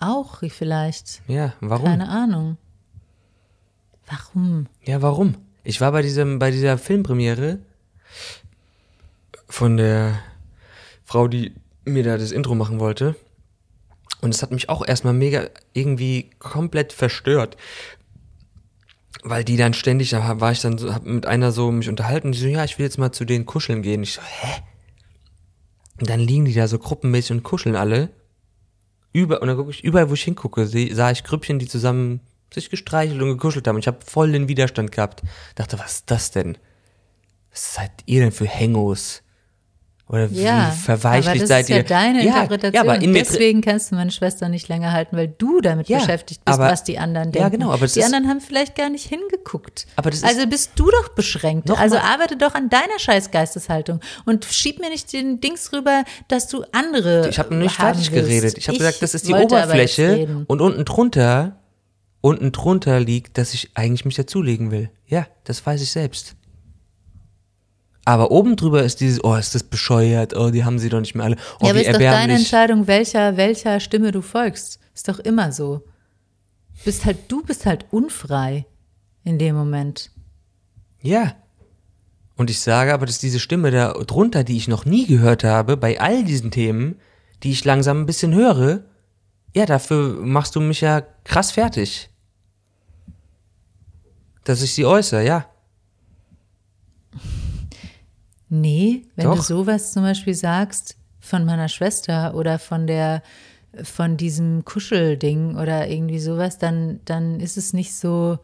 Auch vielleicht. Ja, warum? Keine Ahnung. Warum? Ja, warum? Ich war bei diesem, bei dieser Filmpremiere von der Frau, die mir da das Intro machen wollte. Und es hat mich auch erstmal mega irgendwie komplett verstört. Weil die dann ständig, da war ich dann so, hab mit einer so mich unterhalten, die so, ja, ich will jetzt mal zu denen kuscheln gehen. Ich so, hä? Und dann liegen die da so gruppenmäßig und kuscheln alle. Über, und dann gucke ich, überall, wo ich hingucke, sah ich Grüppchen, die zusammen sich gestreichelt und gekuschelt haben. Ich habe voll den Widerstand gehabt. Dachte, was ist das denn? Was seid ihr denn für Hengos? Oder wie ja, verweichlicht seid ihr? Das ist ja deine ja, Interpretation. Ja, aber in Deswegen kannst du meine Schwester nicht länger halten, weil du damit ja, beschäftigt bist, aber, was die anderen denken. Ja, genau. Aber die ist, anderen haben vielleicht gar nicht hingeguckt. Aber das ist, also bist du doch beschränkt. Also mal, arbeite doch an deiner scheiß Geisteshaltung und schieb mir nicht den Dings rüber, dass du andere Ich habe noch nicht fertig willst. geredet. Ich habe gesagt, das ist die Oberfläche und unten drunter unten drunter liegt, dass ich eigentlich mich dazulegen will. Ja, das weiß ich selbst. Aber oben drüber ist dieses, oh, ist das bescheuert, oh, die haben sie doch nicht mehr alle. Oh, ja, aber ist doch deine. Entscheidung, welcher, welcher Stimme du folgst. Ist doch immer so. Bist halt, du bist halt unfrei in dem Moment. Ja. Und ich sage aber, dass diese Stimme da drunter, die ich noch nie gehört habe, bei all diesen Themen, die ich langsam ein bisschen höre, ja, dafür machst du mich ja krass fertig. Dass ich sie äußere, ja. Nee, wenn du Doch. sowas zum Beispiel sagst von meiner Schwester oder von der von diesem Kuschelding oder irgendwie sowas, dann, dann ist es nicht so,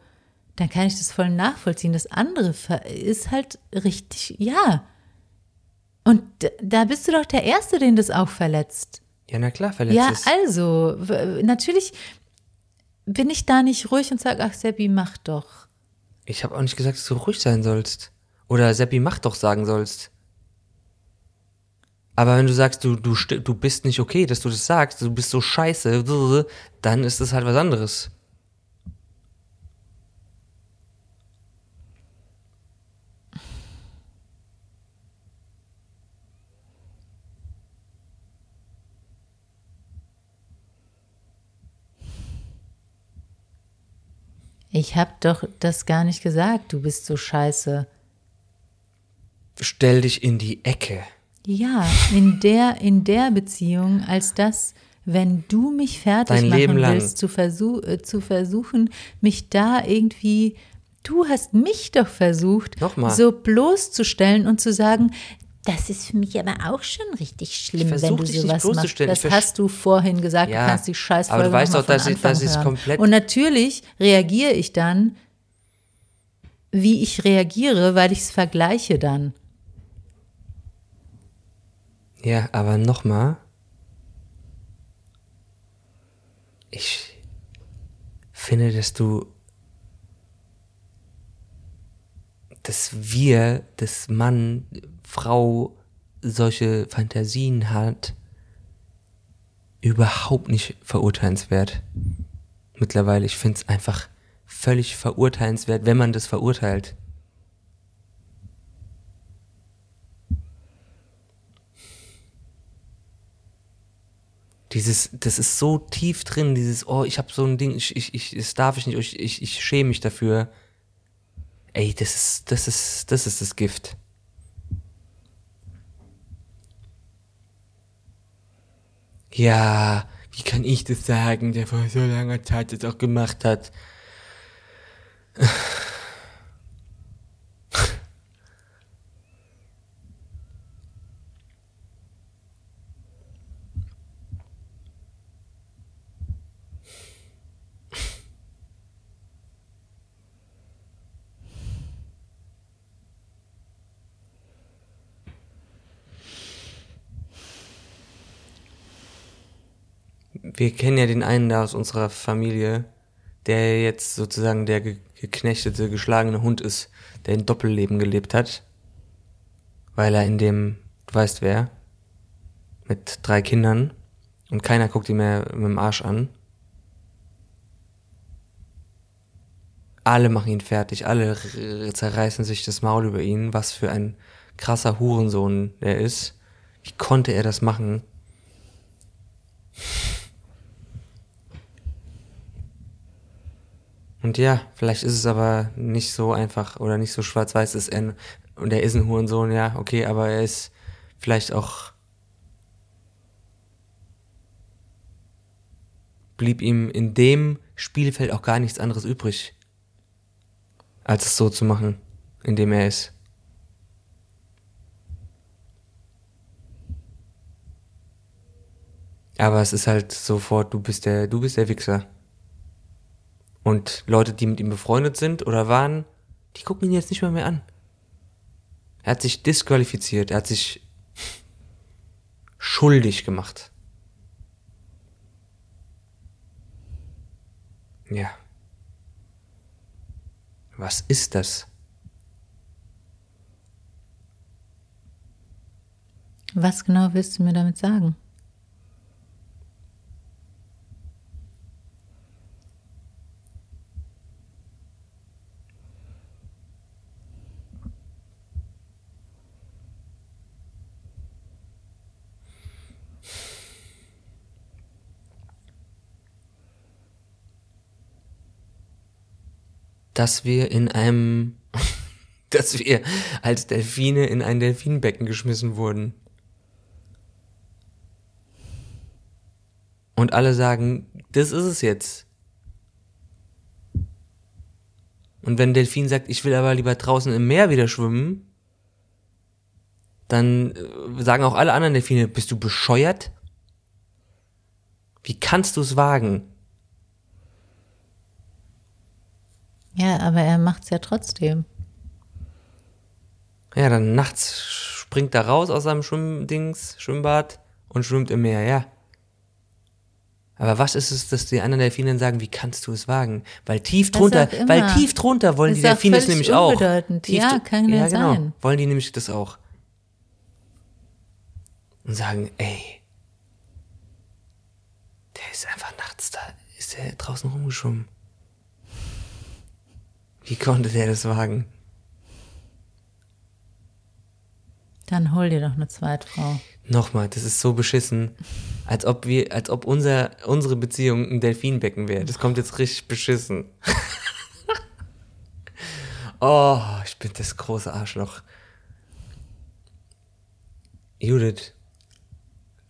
dann kann ich das voll nachvollziehen. Das andere ist halt richtig, ja. Und da bist du doch der Erste, den das auch verletzt. Ja, na klar, verletzt Ja, es. also, natürlich bin ich da nicht ruhig und sage, ach Seppi, mach doch. Ich habe auch nicht gesagt, dass du ruhig sein sollst. Oder Seppi, mach doch sagen sollst. Aber wenn du sagst, du, du, du bist nicht okay, dass du das sagst, du bist so scheiße, dann ist das halt was anderes. Ich habe doch das gar nicht gesagt, du bist so scheiße. Stell dich in die Ecke. Ja, in der, in der Beziehung, als das, wenn du mich fertig Dein machen Leben willst, zu, versuch, äh, zu versuchen, mich da irgendwie, du hast mich doch versucht, Nochmal. so bloßzustellen und zu sagen, das ist für mich aber auch schon richtig schlimm, versuch wenn du dich sowas machst. Das Ich hast du vorhin gesagt, Ja, du kannst die Scheißfolge aber du weißt doch, dass ich- ich's hören. komplett- Und natürlich reagiere ich dann, wie ich reagiere, weil ich es vergleiche dann. Ja, aber nochmal. Ich finde, dass du, dass wir, dass Mann, Frau solche Fantasien hat, überhaupt nicht verurteilenswert. Mittlerweile, ich finde es einfach völlig verurteilenswert, wenn man das verurteilt. Dieses, das ist so tief drin, dieses, oh, ich habe so ein Ding, ich, ich, ich, das darf ich nicht, ich, ich, ich schäme mich dafür. Ey, das ist, das ist, das ist das Gift. Ja, wie kann ich das sagen, der vor so langer Zeit das auch gemacht hat? Wir kennen ja den einen da aus unserer Familie, der jetzt sozusagen der ge geknechtete, geschlagene Hund ist, der ein Doppelleben gelebt hat, weil er in dem, du weißt wer, mit drei Kindern und keiner guckt ihn mehr mit dem Arsch an. Alle machen ihn fertig, alle zerreißen sich das Maul über ihn, was für ein krasser Hurensohn er ist. Wie konnte er das machen? Und ja, vielleicht ist es aber nicht so einfach oder nicht so schwarz-weiß ist er und er ist ein Hurensohn, ja, okay, aber er ist vielleicht auch blieb ihm in dem Spielfeld auch gar nichts anderes übrig, als es so zu machen, in dem er ist. Aber es ist halt sofort, du bist der, du bist der Wichser. Und Leute, die mit ihm befreundet sind oder waren, die gucken ihn jetzt nicht mehr mehr an. Er hat sich disqualifiziert, er hat sich schuldig gemacht. Ja. Was ist das? Was genau willst du mir damit sagen? Dass wir in einem, dass wir als Delfine in ein Delfinbecken geschmissen wurden. Und alle sagen, das ist es jetzt. Und wenn Delfin sagt, ich will aber lieber draußen im Meer wieder schwimmen, dann äh, sagen auch alle anderen Delfine, bist du bescheuert? Wie kannst du es wagen? Ja, aber er macht es ja trotzdem. Ja, dann nachts springt er raus aus seinem Schwimmdings, Schwimmbad und schwimmt im Meer, ja. Aber was ist es, dass die anderen Delfine sagen, wie kannst du es wagen? Weil tief drunter, weil tief drunter wollen Das die Delfine es nämlich auch. Tief Ja, kann ja genau, sein. Wollen die nämlich das auch. Und sagen, ey, der ist einfach nachts da, ist der draußen rumgeschwommen. Wie konnte der das wagen? Dann hol dir doch eine Zweitfrau. Nochmal, das ist so beschissen, als ob wir, als ob unser, unsere Beziehung ein Delfinbecken wäre. Das kommt jetzt richtig beschissen. oh, ich bin das große Arschloch. Judith,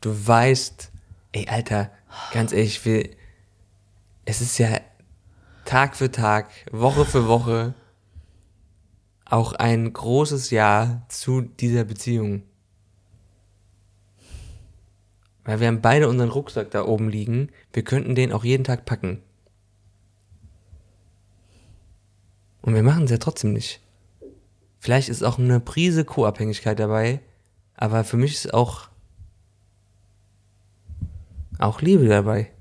du weißt, ey, Alter, ganz ehrlich, ich will, es ist ja Tag für Tag, Woche für Woche auch ein großes Ja zu dieser Beziehung. Weil wir haben beide unseren Rucksack da oben liegen. Wir könnten den auch jeden Tag packen. Und wir machen es ja trotzdem nicht. Vielleicht ist auch eine Prise Co-Abhängigkeit dabei, aber für mich ist auch auch Liebe dabei.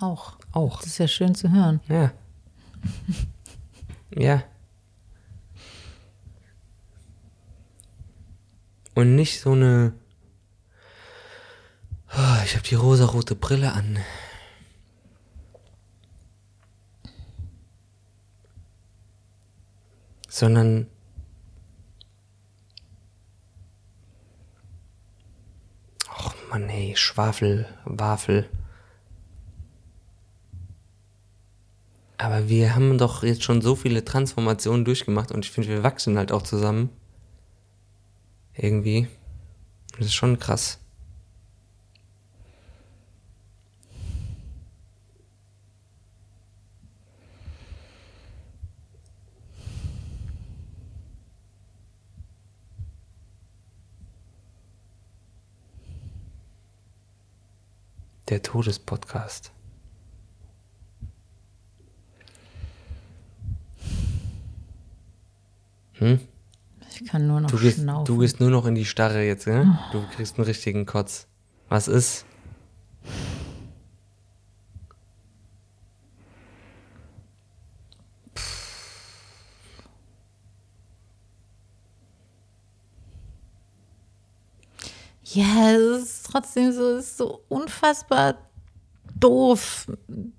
Auch. Auch. Das ist ja schön zu hören. Ja. ja. Und nicht so eine. Oh, ich habe die rosarote Brille an. Sondern. Och Mann, ey, Schwafel, Wafel. Aber wir haben doch jetzt schon so viele Transformationen durchgemacht und ich finde, wir wachsen halt auch zusammen. Irgendwie. Das ist schon krass. Der Todespodcast. Hm? Ich kann nur noch Du gehst, schnaufen. du gehst nur noch in die Starre jetzt, ne? Du kriegst einen richtigen Kotz. Was ist? Ja, es ist trotzdem so, es ist so unfassbar doof.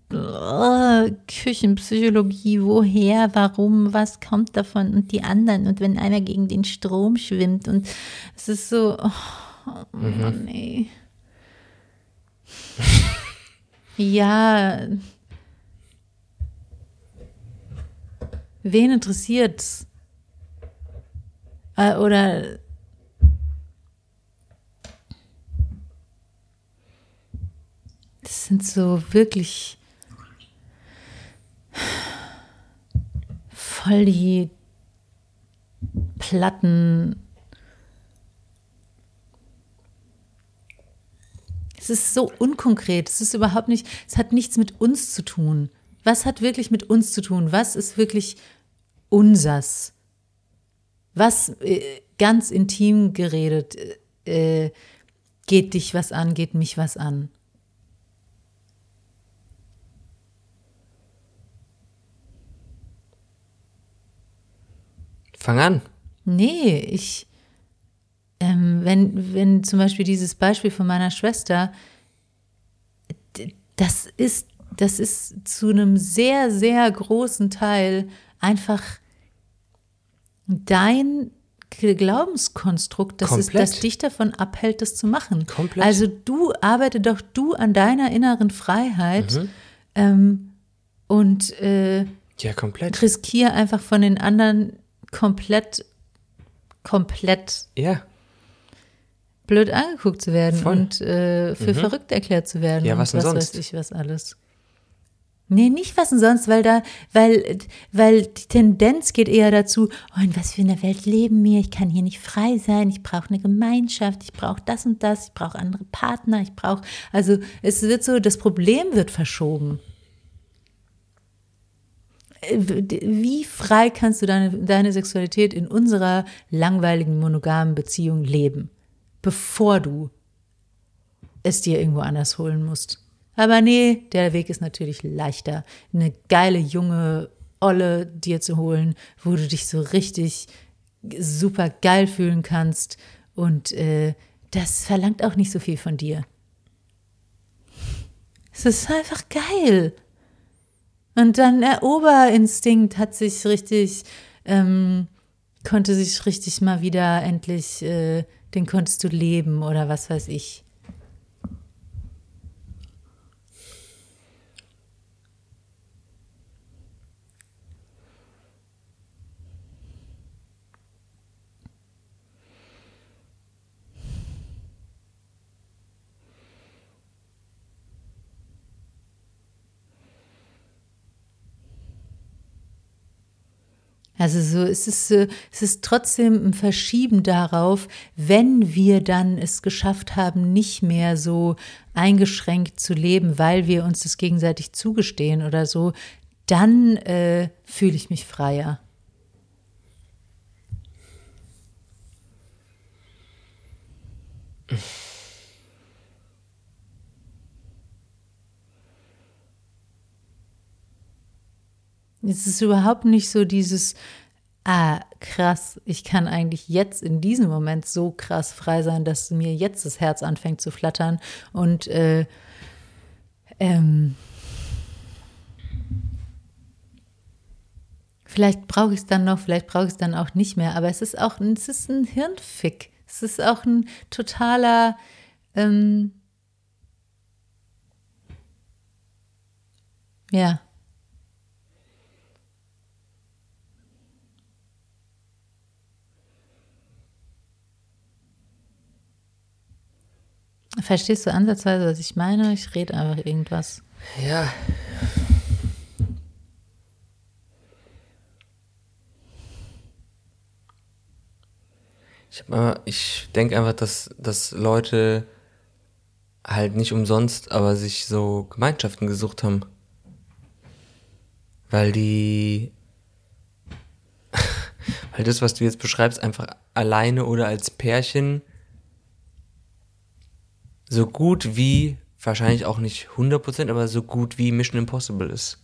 Küchenpsychologie, woher, warum, was kommt davon und die anderen und wenn einer gegen den Strom schwimmt und es ist so, oh, Mann, nee. ja. Wen interessiert's? Äh, oder Das sind so wirklich voll die Platten. Es ist so unkonkret. Es ist überhaupt nicht, es hat nichts mit uns zu tun. Was hat wirklich mit uns zu tun? Was ist wirklich unsers? Was äh, ganz intim geredet äh, geht dich was an, geht mich was an? Fang an. Nee, ich, ähm, wenn, wenn zum Beispiel dieses Beispiel von meiner Schwester, das ist, das ist zu einem sehr, sehr großen Teil einfach dein Glaubenskonstrukt, das, ist, das dich davon abhält, das zu machen. Komplett. Also du arbeite doch du an deiner inneren Freiheit ähm, und äh, Ja, komplett. Riskiere einfach von den anderen komplett, komplett Ja. blöd angeguckt zu werden Voll. Mhm. und äh, für verrückt erklärt zu werden. Ja, und was denn was sonst? weiß ich was alles. Nee, nicht was denn sonst, weil da, weil, weil die Tendenz geht eher dazu, oh, in was für einer Welt leben wir, ich kann hier nicht frei sein, ich brauche eine Gemeinschaft, ich brauche das und das, ich brauche andere Partner, ich brauche, also es wird so, das Problem wird verschoben. Äh, Wie frei kannst du deine, deine Sexualität in unserer langweiligen monogamen Beziehung leben, bevor du es dir irgendwo anders holen musst? Aber nee, der Weg ist natürlich leichter, eine geile junge Olle dir zu holen, wo du dich so richtig super geil fühlen kannst und äh, das verlangt auch nicht so viel von dir. Es ist einfach geil. Und dann der Oberinstinkt hat sich richtig, ähm, konnte sich richtig mal wieder endlich, äh, den konntest du leben oder was weiß ich. Also so, es ist, es ist trotzdem ein Verschieben darauf, wenn wir dann es geschafft haben, nicht mehr so eingeschränkt zu leben, weil wir uns das gegenseitig zugestehen oder so, dann äh, fühle ich mich freier. Es ist überhaupt nicht so dieses, ah, krass, ich kann eigentlich jetzt in diesem Moment so krass frei sein, dass mir jetzt das Herz anfängt zu flattern und äh, ähm, vielleicht brauche ich es dann noch, vielleicht brauche ich es dann auch nicht mehr, aber es ist auch, es ist ein Hirnfick. Es ist auch ein totaler, ähm, ja. Verstehst du ansatzweise, was ich meine? Ich rede einfach irgendwas. Ja. Ich, ich denke einfach, dass, dass Leute halt nicht umsonst, aber sich so Gemeinschaften gesucht haben. Weil die, weil das, was du jetzt beschreibst, einfach alleine oder als Pärchen so gut wie, wahrscheinlich auch nicht 100%, aber so gut wie Mission Impossible ist.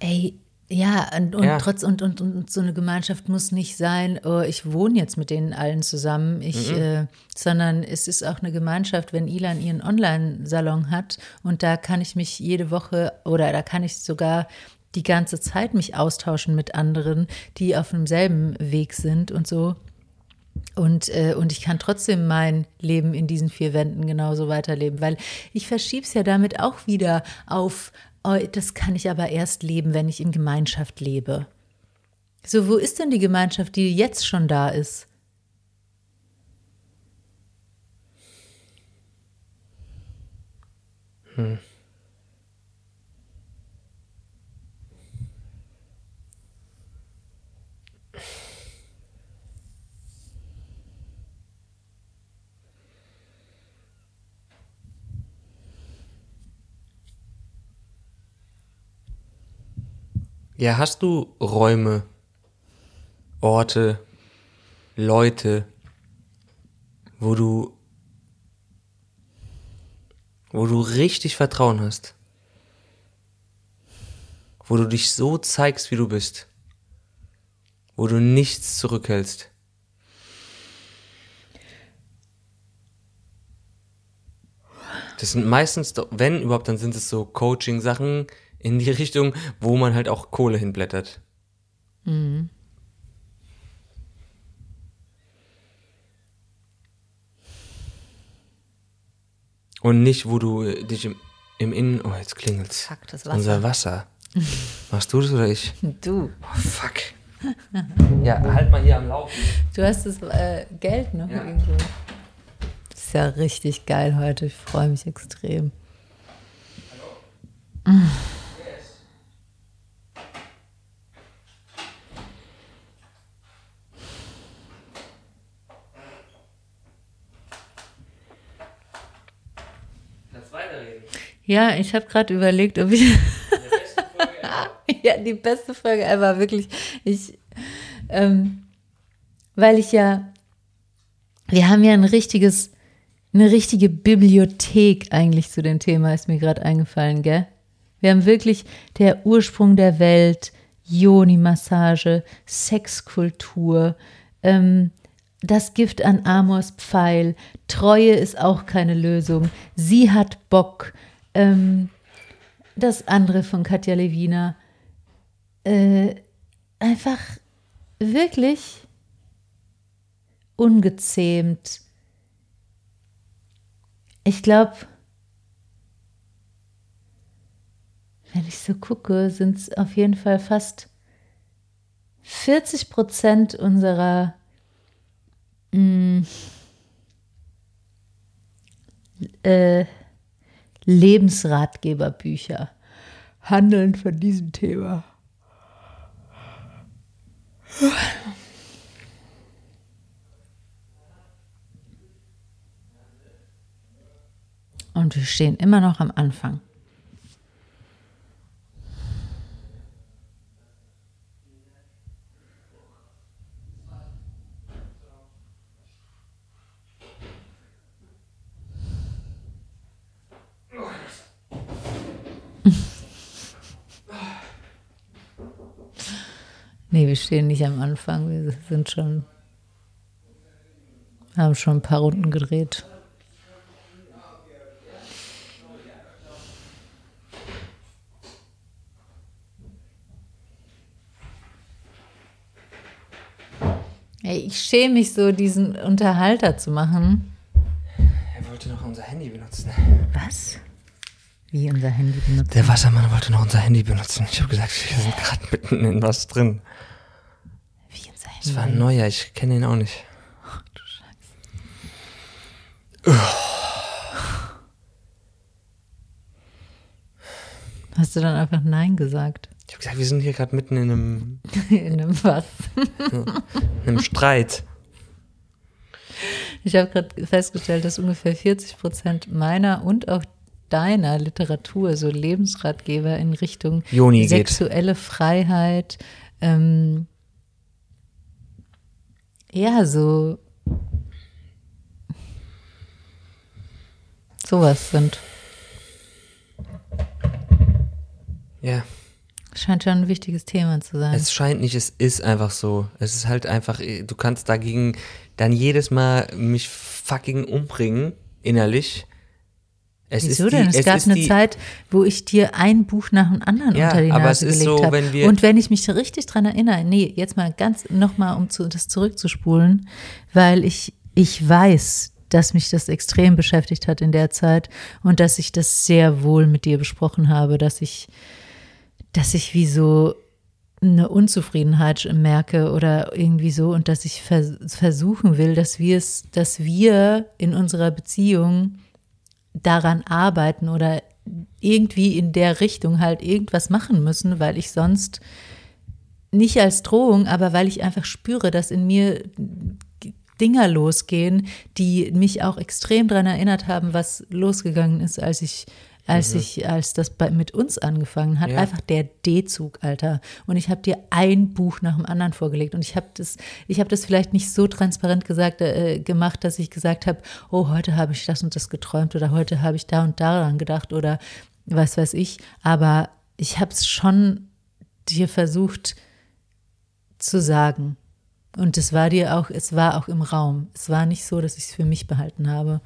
Ey, ja, und, und Ja. trotz und, und, und so eine Gemeinschaft muss nicht sein, oh, ich wohne jetzt mit denen allen zusammen, ich, äh, sondern es ist auch eine Gemeinschaft, wenn Ilan ihren Online-Salon hat und da kann ich mich jede Woche oder da kann ich sogar die ganze Zeit mich austauschen mit anderen, die auf demselben Weg sind und so. Und, äh, und ich kann trotzdem mein Leben in diesen vier Wänden genauso weiterleben, weil ich verschiebe es ja damit auch wieder auf, oh, das kann ich aber erst leben, wenn ich in Gemeinschaft lebe. So, wo ist denn die Gemeinschaft, die jetzt schon da ist? Ja, hast du Räume, Orte, Leute, wo du, wo du richtig Vertrauen hast? Wo du dich so zeigst, wie du bist? Wo du nichts zurückhältst? Das sind meistens, wenn überhaupt, dann sind es so Coaching-Sachen in die Richtung, wo man halt auch Kohle hinblättert. Und nicht, wo du äh, dich im, im Innen. Oh, jetzt klingelt's. Fuck, das Unser Wasser. Wasser. Machst du das oder ich? Du, Oh, fuck. Ja, halt mal hier am Laufen. du hast das äh, Geld noch Ja. irgendwo. Das ist ja richtig geil heute. Ich freue mich extrem. Kannst Ja, ich habe gerade überlegt, ob ich. ja, die beste Folge ever, wirklich. Ich, ähm, weil ich ja, wir haben ja ein richtiges, eine richtige Bibliothek eigentlich zu dem Thema, ist mir gerade eingefallen, gell? Wir haben wirklich der Ursprung der Welt, Yoni-Massage, Sexkultur, ähm, das Gift an Amors Pfeil, Treue ist auch keine Lösung, sie hat Bock, ähm, das andere von Katja Lewina. Äh, einfach wirklich ungezähmt. Ich glaube, wenn ich so gucke, sind es auf jeden Fall fast 40 Prozent unserer mh, äh, Lebensratgeberbücher handeln von diesem Thema. Und wir stehen immer noch am Anfang. Nee, wir stehen nicht am Anfang. Wir sind schon, haben schon ein paar Runden gedreht. Ey, ich schäme mich so, diesen Unterhalter zu machen. Er wollte noch unser Handy benutzen. Was? Wie unser Handy benutzt. Der Wassermann wollte noch unser Handy benutzen. Ich habe gesagt, wir sind gerade mitten in was drin. Wie unser Das war ein neuer, ich kenne ihn auch nicht. Hast du dann einfach Nein gesagt? Ich habe gesagt, wir sind hier gerade mitten in einem, In einem was? in einem Streit. Ich habe gerade festgestellt, dass ungefähr 40 Prozent meiner und auch deiner Literatur, so Lebensratgeber in Richtung geht. sexuelle Freiheit, ähm, ja, so sowas sind. Ja, Scheint schon ein wichtiges Thema zu sein. es scheint nicht, es ist einfach so. Es ist halt einfach, du kannst dagegen dann jedes Mal mich fucking umbringen, innerlich. Es Wieso ist die, denn? Es, es gab eine die, Zeit, wo ich dir ein Buch nach dem anderen Ja, unter die aber Nase es ist gelegt so, habe. Und wenn ich mich richtig dran erinnere, nee, jetzt mal ganz nochmal, um zu, das zurückzuspulen, weil ich, ich weiß, dass mich das extrem beschäftigt hat in der Zeit und dass ich das sehr wohl mit dir besprochen habe, dass ich, dass ich wie so eine Unzufriedenheit merke oder irgendwie so und dass ich vers versuchen will, dass wir es, dass wir in unserer Beziehung daran arbeiten oder irgendwie in der Richtung halt irgendwas machen müssen, weil ich sonst nicht als Drohung, aber weil ich einfach spüre, dass in mir Dinger losgehen, die mich auch extrem daran erinnert haben, was losgegangen ist, als ich als ich, als das bei, mit uns angefangen hat, Ja. einfach der D-Zug, Alter. Und ich habe dir ein Buch nach dem anderen vorgelegt und ich habe das, ich habe das vielleicht nicht so transparent gesagt, äh, gemacht, dass ich gesagt habe, oh, heute habe ich das und das geträumt oder heute habe ich da und daran gedacht oder was weiß ich. Aber ich habe es schon dir versucht zu sagen. Und es war dir auch, es war auch im Raum. Es war nicht so, dass ich es für mich behalten habe.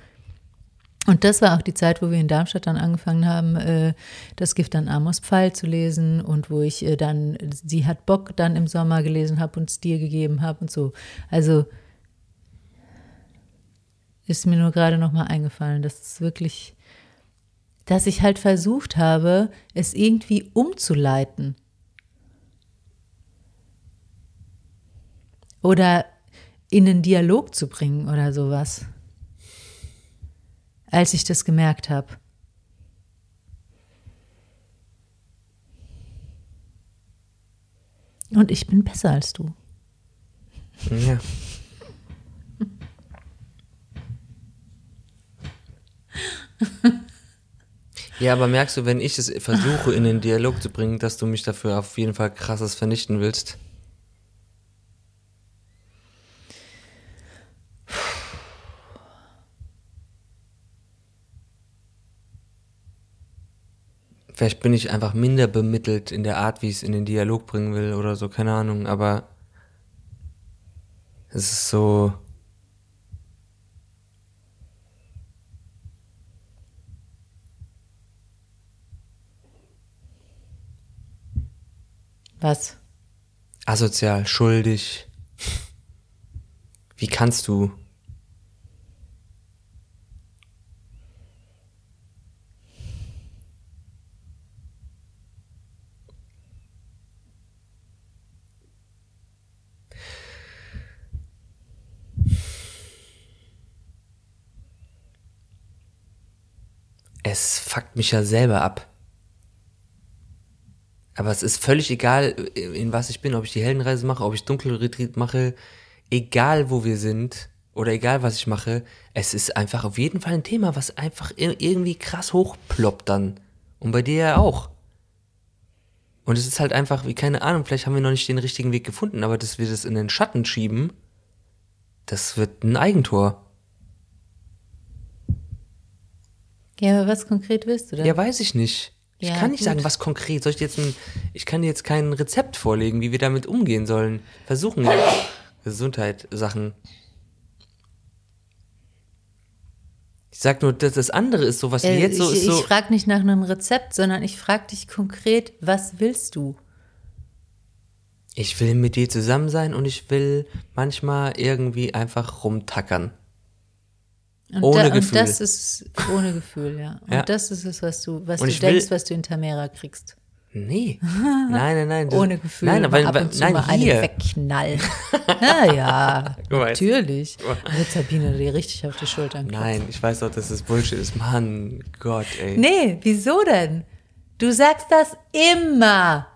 Und das war auch die Zeit, wo wir in Darmstadt dann angefangen haben, äh, das Gift an Amos Pfeil zu lesen und wo ich äh, dann, sie hat Bock dann im Sommer gelesen habe und es dir gegeben habe und so. Also ist mir nur gerade nochmal eingefallen, dass es wirklich dass ich halt versucht habe, es irgendwie umzuleiten. Oder in einen Dialog zu bringen oder sowas. Als ich das gemerkt habe. Und ich bin besser als du. Ja. Ja, aber merkst du, wenn ich es versuche, in den Dialog zu bringen, dass du mich dafür auf jeden Fall krasses vernichten willst? Vielleicht bin ich einfach minder bemittelt in der Art, wie ich es in den Dialog bringen will oder so, keine Ahnung, aber es ist so. Was? Asozial, schuldig. Wie kannst du? Es fuckt mich ja selber ab. Aber es ist völlig egal, in was ich bin, ob ich die Heldenreise mache, ob ich Dunkelretreat mache, egal wo wir sind oder egal was ich mache, es ist einfach auf jeden Fall ein Thema, was einfach irgendwie krass hochploppt dann. Und bei dir ja auch. Und es ist halt einfach, wie keine Ahnung, vielleicht haben wir noch nicht den richtigen Weg gefunden, aber dass wir das in den Schatten schieben, das wird ein Eigentor. Ja, aber was konkret willst du denn? Ja, weiß ich nicht. Ich Ja, kann nicht gut. sagen, was konkret. Soll ich jetzt ein, ich kann dir jetzt kein Rezept vorlegen, wie wir damit umgehen sollen. Versuchen. Gesundheit, Sachen. Ich sag nur, dass das andere ist so, was wir Äh, jetzt so ich ist so. ich frage nicht nach einem Rezept, sondern ich frage dich konkret, was willst du? Ich will mit dir zusammen sein und ich will manchmal irgendwie einfach rumtackern. Und Ohne da, Gefühl. Und das ist ohne Gefühl, ja. Und Ja. das ist es, was du, was Und du ich will- denkst, was du in Tamera kriegst. Nee. Nein, nein, nein. das- Ohne Gefühl. Nein, aber, ab und zu nein, mal einen hier. wegknallen. Na ja, Guck mal jetzt. natürlich. Wird Sabine dir richtig auf die Schultern klopfen. Nein, ich weiß doch, dass das Bullshit ist. Mann, Gott, ey. Nee, wieso denn? Du sagst das immer.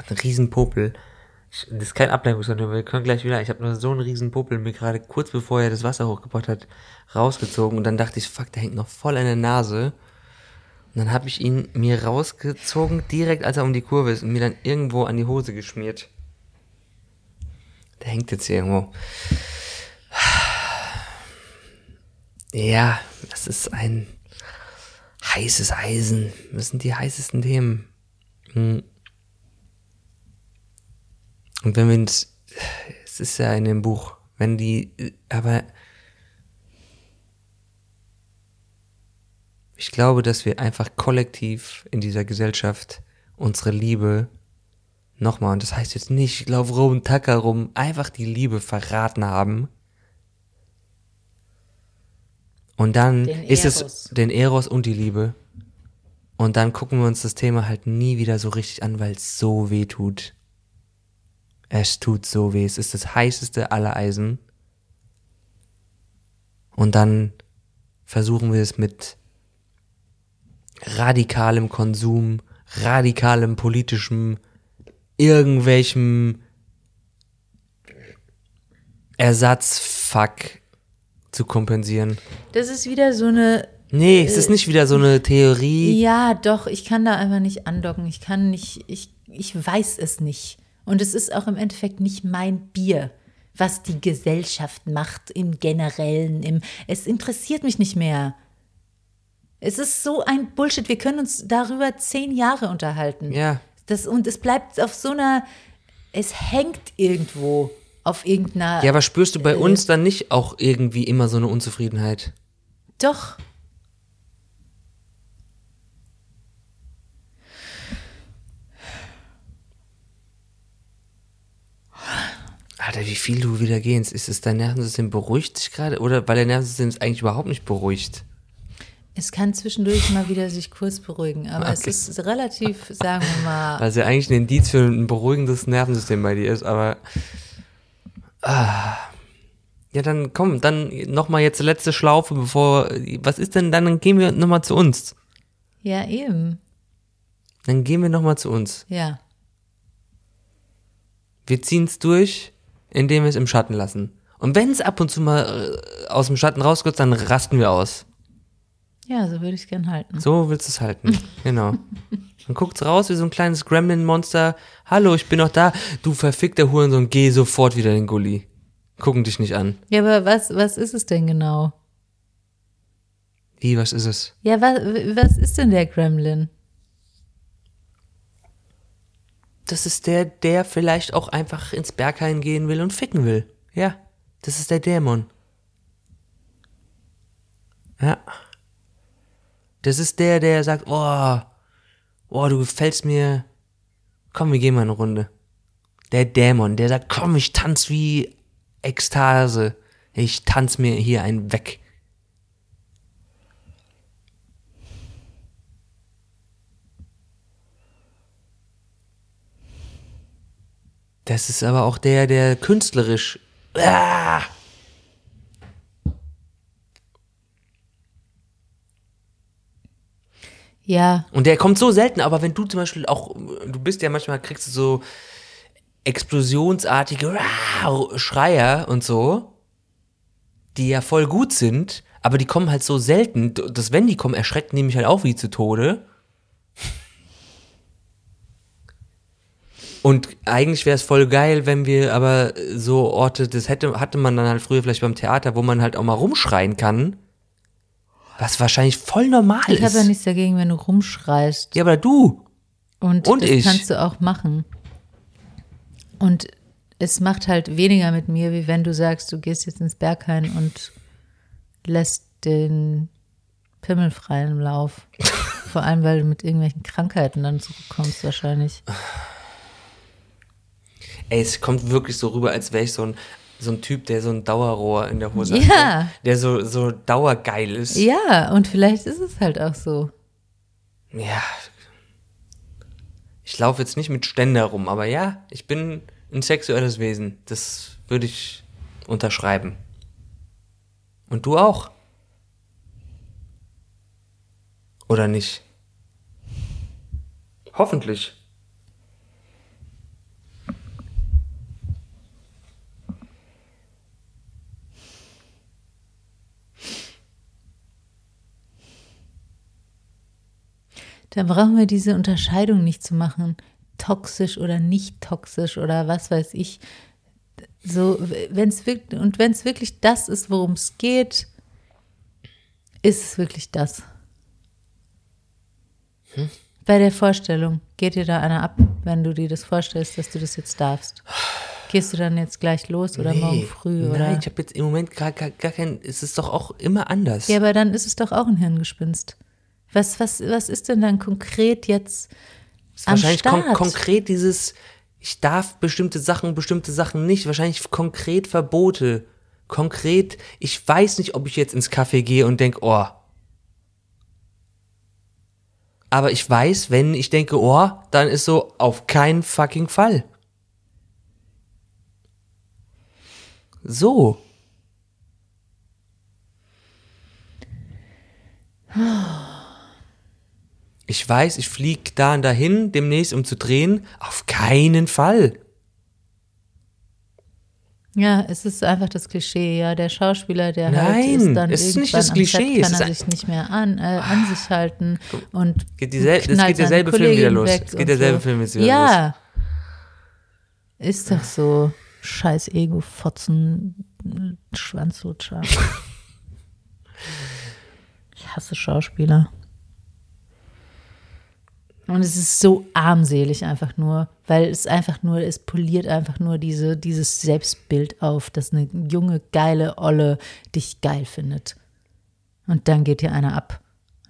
Hatte einen riesen Popel. Ich, das ist kein Ablenkungskonto, wir können gleich wieder. Ich habe nur so einen riesen Popel mir gerade kurz bevor er das Wasser hochgebracht hat, rausgezogen und dann dachte ich, fuck, der hängt noch voll an der Nase. Und dann habe ich ihn mir rausgezogen, direkt als er um die Kurve ist und mir dann irgendwo an die Hose geschmiert. Der hängt jetzt hier irgendwo. Ja, das ist ein heißes Eisen. Das sind die heißesten Themen. Hm. Und wenn wir uns, es ist ja in dem Buch, wenn die, aber ich glaube, dass wir einfach kollektiv in dieser Gesellschaft unsere Liebe nochmal, und das heißt jetzt nicht, ich laufe rum, tacker rum, einfach die Liebe verraten haben. Und dann ist es den Eros und die Liebe. Und dann gucken wir uns das Thema halt nie wieder so richtig an, weil es so weh tut. Es tut so weh. Es ist das heißeste aller Eisen. Und dann versuchen wir es mit radikalem Konsum, radikalem politischem, irgendwelchem Ersatzfuck zu kompensieren. Das ist wieder so eine. Nee, es ist nicht wieder so eine Theorie. Ja, doch, ich kann da einfach nicht andocken. Ich kann nicht, ich, ich weiß es nicht. Und es ist auch im Endeffekt nicht mein Bier, was die Gesellschaft macht im Generellen. Im, es interessiert mich nicht mehr. Es ist so ein Bullshit. Wir können uns darüber zehn Jahre unterhalten. Ja. Das, und es bleibt auf so einer, es hängt irgendwo auf irgendeiner. Ja, aber spürst du bei uns dann nicht auch irgendwie immer so eine Unzufriedenheit? Doch. Alter, wie viel du wieder gehst. Ist es dein Nervensystem beruhigt sich gerade? Oder weil dein Nervensystem ist eigentlich überhaupt nicht beruhigt? Es kann zwischendurch mal wieder sich kurz beruhigen, aber Okay. es ist relativ, sagen wir mal, Was ja eigentlich ein Indiz für ein beruhigendes Nervensystem bei dir ist, aber. Ah. Ja, dann komm, dann nochmal jetzt letzte Schlaufe, bevor. Was ist denn dann? Dann gehen wir nochmal zu uns. ja eben, Dann gehen wir nochmal zu uns. ja. Wir ziehen es durch, indem wir es im Schatten lassen. Und wenn es ab und zu mal äh, aus dem Schatten rauskommt, dann rasten wir aus. Ja, so würde ich es gern halten. So willst du es halten. genau. Dann guckt's raus wie so ein kleines Gremlin-Monster. Hallo, ich bin noch da. Du verfickter Hurensohn, geh sofort wieder in den Gully. Gucken dich nicht an. Ja, aber was, was ist es denn genau? Wie, was ist es? Ja, was, was ist denn der Gremlin? Das ist der, der vielleicht auch einfach ins Berghain gehen will und ficken will. Ja, das ist der Dämon. Ja. Das ist der, der sagt, oh, oh, du gefällst mir. Komm, wir gehen mal eine Runde. Der Dämon, der sagt, komm, ich tanz wie Ekstase. Ich tanz mir hier einen weg. Das ist aber auch der, der künstlerisch. Ah! Ja, Und der kommt so selten, aber wenn du zum Beispiel auch, du bist ja manchmal, kriegst du so explosionsartige ah, Schreier und so, die ja voll gut sind, aber die kommen halt so selten, dass wenn die kommen, erschreckt mich halt auch wie zu Tode. Und eigentlich wäre es voll geil, wenn wir aber so Orte, das hätte, hatte man dann halt früher vielleicht beim Theater, wo man halt auch mal rumschreien kann. Was wahrscheinlich voll normal ich habe ist. ja nichts dagegen, wenn du rumschreist. ja, aber du. Und, Und das ich. kannst du auch machen. Und es macht halt weniger mit mir, wie wenn du sagst, du gehst jetzt ins Berghain und lässt den Pimmel freien Lauf. Vor allem, weil du mit irgendwelchen Krankheiten dann zurückkommst wahrscheinlich. Ey, es kommt wirklich so rüber, als wäre ich so ein, so ein Typ, der so ein Dauerrohr in der Hose Ja. hat. Der so, so dauergeil ist. Ja, und vielleicht ist es halt auch so. Ja. Ich laufe jetzt nicht mit Ständer rum, aber ja, ich bin ein sexuelles Wesen. Das würde ich unterschreiben. Und du auch? Oder nicht? Hoffentlich. Dann brauchen wir diese Unterscheidung nicht zu machen, toxisch oder nicht toxisch oder was weiß ich. So, wenn es wirklich und wenn es wirklich das ist, worum es geht, ist es wirklich das. Bei der Vorstellung, geht dir da einer ab, wenn du dir das vorstellst, dass du das jetzt darfst? Gehst du dann jetzt gleich los oder morgen früh Nein, oder? ich habe jetzt im Moment gar, gar, gar kein. Es ist doch auch immer anders. Ja, aber dann ist es doch auch ein Hirngespinst. Was, was, was ist denn dann konkret jetzt am wahrscheinlich kon Start? konkret dieses, ich darf bestimmte Sachen, bestimmte Sachen nicht. Wahrscheinlich konkret Verbote. Konkret, ich weiß nicht, ob ich jetzt ins Café gehe und denke, oh. Aber ich weiß, wenn ich denke, oh, dann ist so auf keinen fucking Fall. So. Ich weiß, ich fliege da und dahin demnächst, um zu drehen. Auf keinen Fall. Ja, es ist einfach das Klischee, ja. Der Schauspieler, der halt Nein, ist dann es ist nicht das Klischee, Set, es kann er sich nicht mehr an, äh, an sich halten und Geht diesel- es knallt geht seine derselbe Film wieder los. Es geht derselbe so. Film jetzt wieder ja. Ist doch so. Scheiß Ego-Fotzen, Schwanzlutscher. ich hasse Schauspieler. Und es ist so armselig einfach nur, weil es einfach nur, es poliert einfach nur diese, dieses Selbstbild auf, dass eine junge, geile Olle dich geil findet. Und dann geht dir einer ab.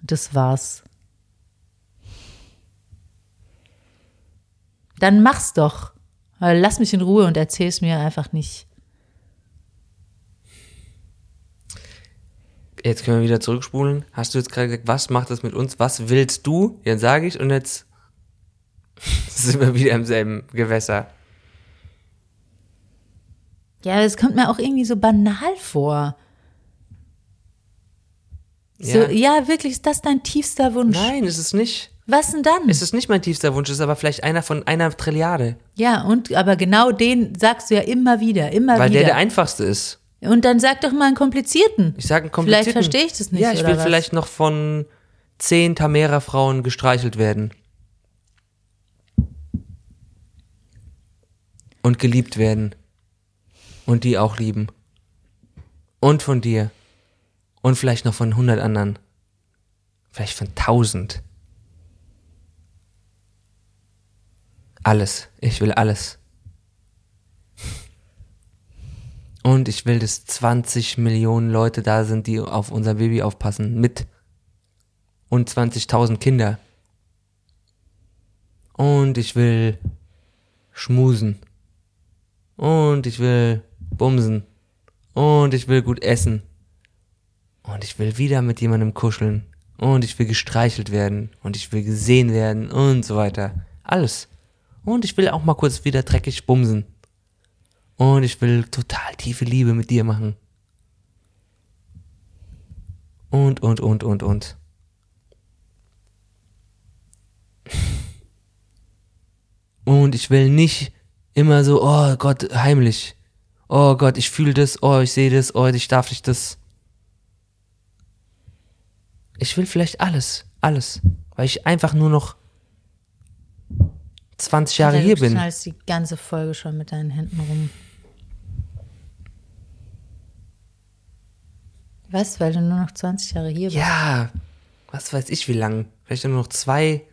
Das war's. Dann mach's doch. Lass mich in Ruhe und erzähl es mir einfach nicht. Jetzt können wir wieder zurückspulen. Hast du jetzt gerade gesagt, was macht das mit uns? Was willst du? Jetzt sage ich und jetzt sind wir wieder im selben Gewässer. Ja, das kommt mir auch irgendwie so banal vor. So, Ja. ja, wirklich, ist das dein tiefster Wunsch? Nein, ist es nicht. Was denn dann? Es ist nicht mein tiefster Wunsch, es ist aber vielleicht einer von einer Trilliarde. ja, und aber genau den sagst du ja immer wieder, immer Weil der wieder. der einfachste ist. Und dann sag doch mal einen komplizierten. Ich sage einen komplizierten. Vielleicht verstehe ich das nicht, Ja, ich will was? vielleicht noch von zehn Tamera-Frauen gestreichelt werden. Und geliebt werden. Und die auch lieben. Und von dir. Und vielleicht noch von hundert anderen. Vielleicht von tausend. Alles. Ich will alles. Und ich will, dass 20 Millionen Leute da sind, die auf unser Baby aufpassen. Mit. Und 20.000 Kinder. Und ich will schmusen. Und ich will bumsen. Und ich will gut essen. Und ich will wieder mit jemandem kuscheln. Und ich will gestreichelt werden. Und ich will gesehen werden. Und so weiter. Alles. Und ich will auch mal kurz wieder dreckig bumsen. Und ich will total tiefe Liebe mit dir machen. Und, und, und, und, und. Und ich will nicht immer so, oh Gott, heimlich. Oh Gott, ich fühle das, oh, ich sehe das, oh, ich darf nicht das. Ich will vielleicht alles, alles. Weil ich einfach nur noch 20 Jahre hier du bin. knallst die ganze Folge schon mit deinen Händen rum. Was, weil du nur noch 20 Jahre hier bist? Ja, was weiß ich wie lang. Vielleicht nur noch zwei,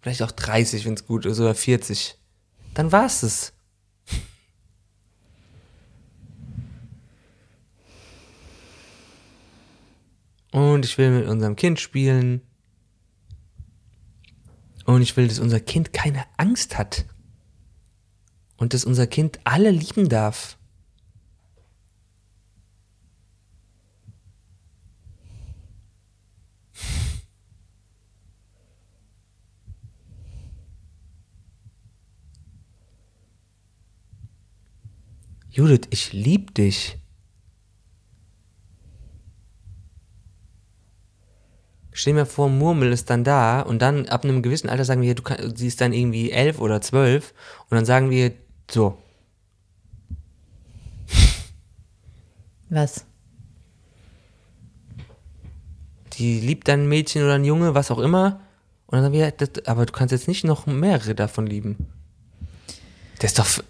vielleicht auch 30, wenn es gut ist, oder 40. Dann war's es. Und ich will mit unserem Kind spielen. Und ich will, dass unser Kind keine Angst hat. Und dass unser Kind alle lieben darf. Judith, ich lieb dich. Stell mir vor, Murmel ist dann da und dann ab einem gewissen Alter sagen wir, du kann, sie ist dann irgendwie elf oder zwölf und dann sagen wir so, Was? die liebt dann ein Mädchen oder ein Junge, was auch immer und dann sagen wir, das, aber du kannst jetzt nicht noch mehrere davon lieben. Das ist doch...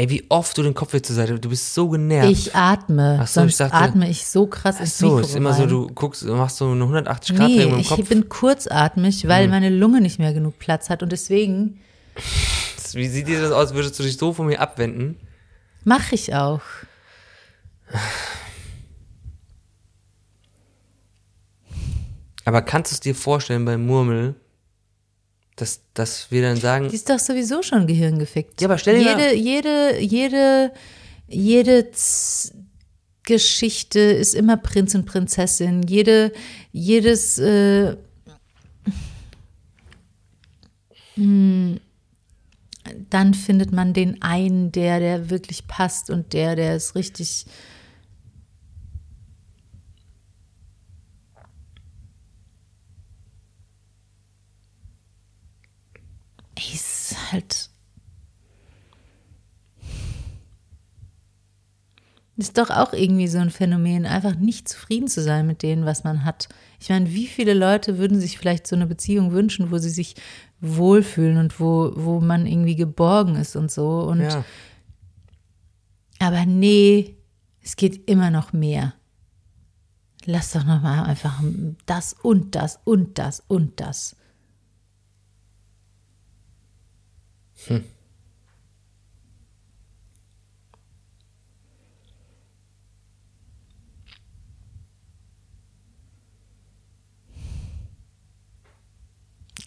Ey, wie oft du den Kopf wieder zur Seite, du bist so genervt. Ich atme, Ach so, ich sonst dachte- atme ich so krass Ach so, Mikro ist immer so, rein. du guckst, machst so eine 180 Grad Nee, im ich Kopf. bin kurzatmig, weil Hm. meine Lunge nicht mehr genug Platz hat und deswegen Wie sieht dir das aus? Würdest du dich so von mir abwenden? mache ich auch. Aber kannst du es dir vorstellen bei Murmel, dass, dass wir dann sagen, Die ist doch sowieso schon gehirngefickt. Ja, aber stell dir jede, jede, jede, jede Z Geschichte ist immer Prinz und Prinzessin. Jede, jedes, äh, mh, dann findet man den einen, der, der wirklich passt und der, der ist richtig. Ey, ist halt. Ist doch auch irgendwie so ein Phänomen, einfach nicht zufrieden zu sein mit dem, was man hat. Ich meine, wie viele Leute würden sich vielleicht so eine Beziehung wünschen, wo sie sich wohlfühlen und wo, wo man irgendwie geborgen ist und so. Und ja, aber nee, es geht immer noch mehr. Lass doch noch mal einfach das und das und das und das. Hm.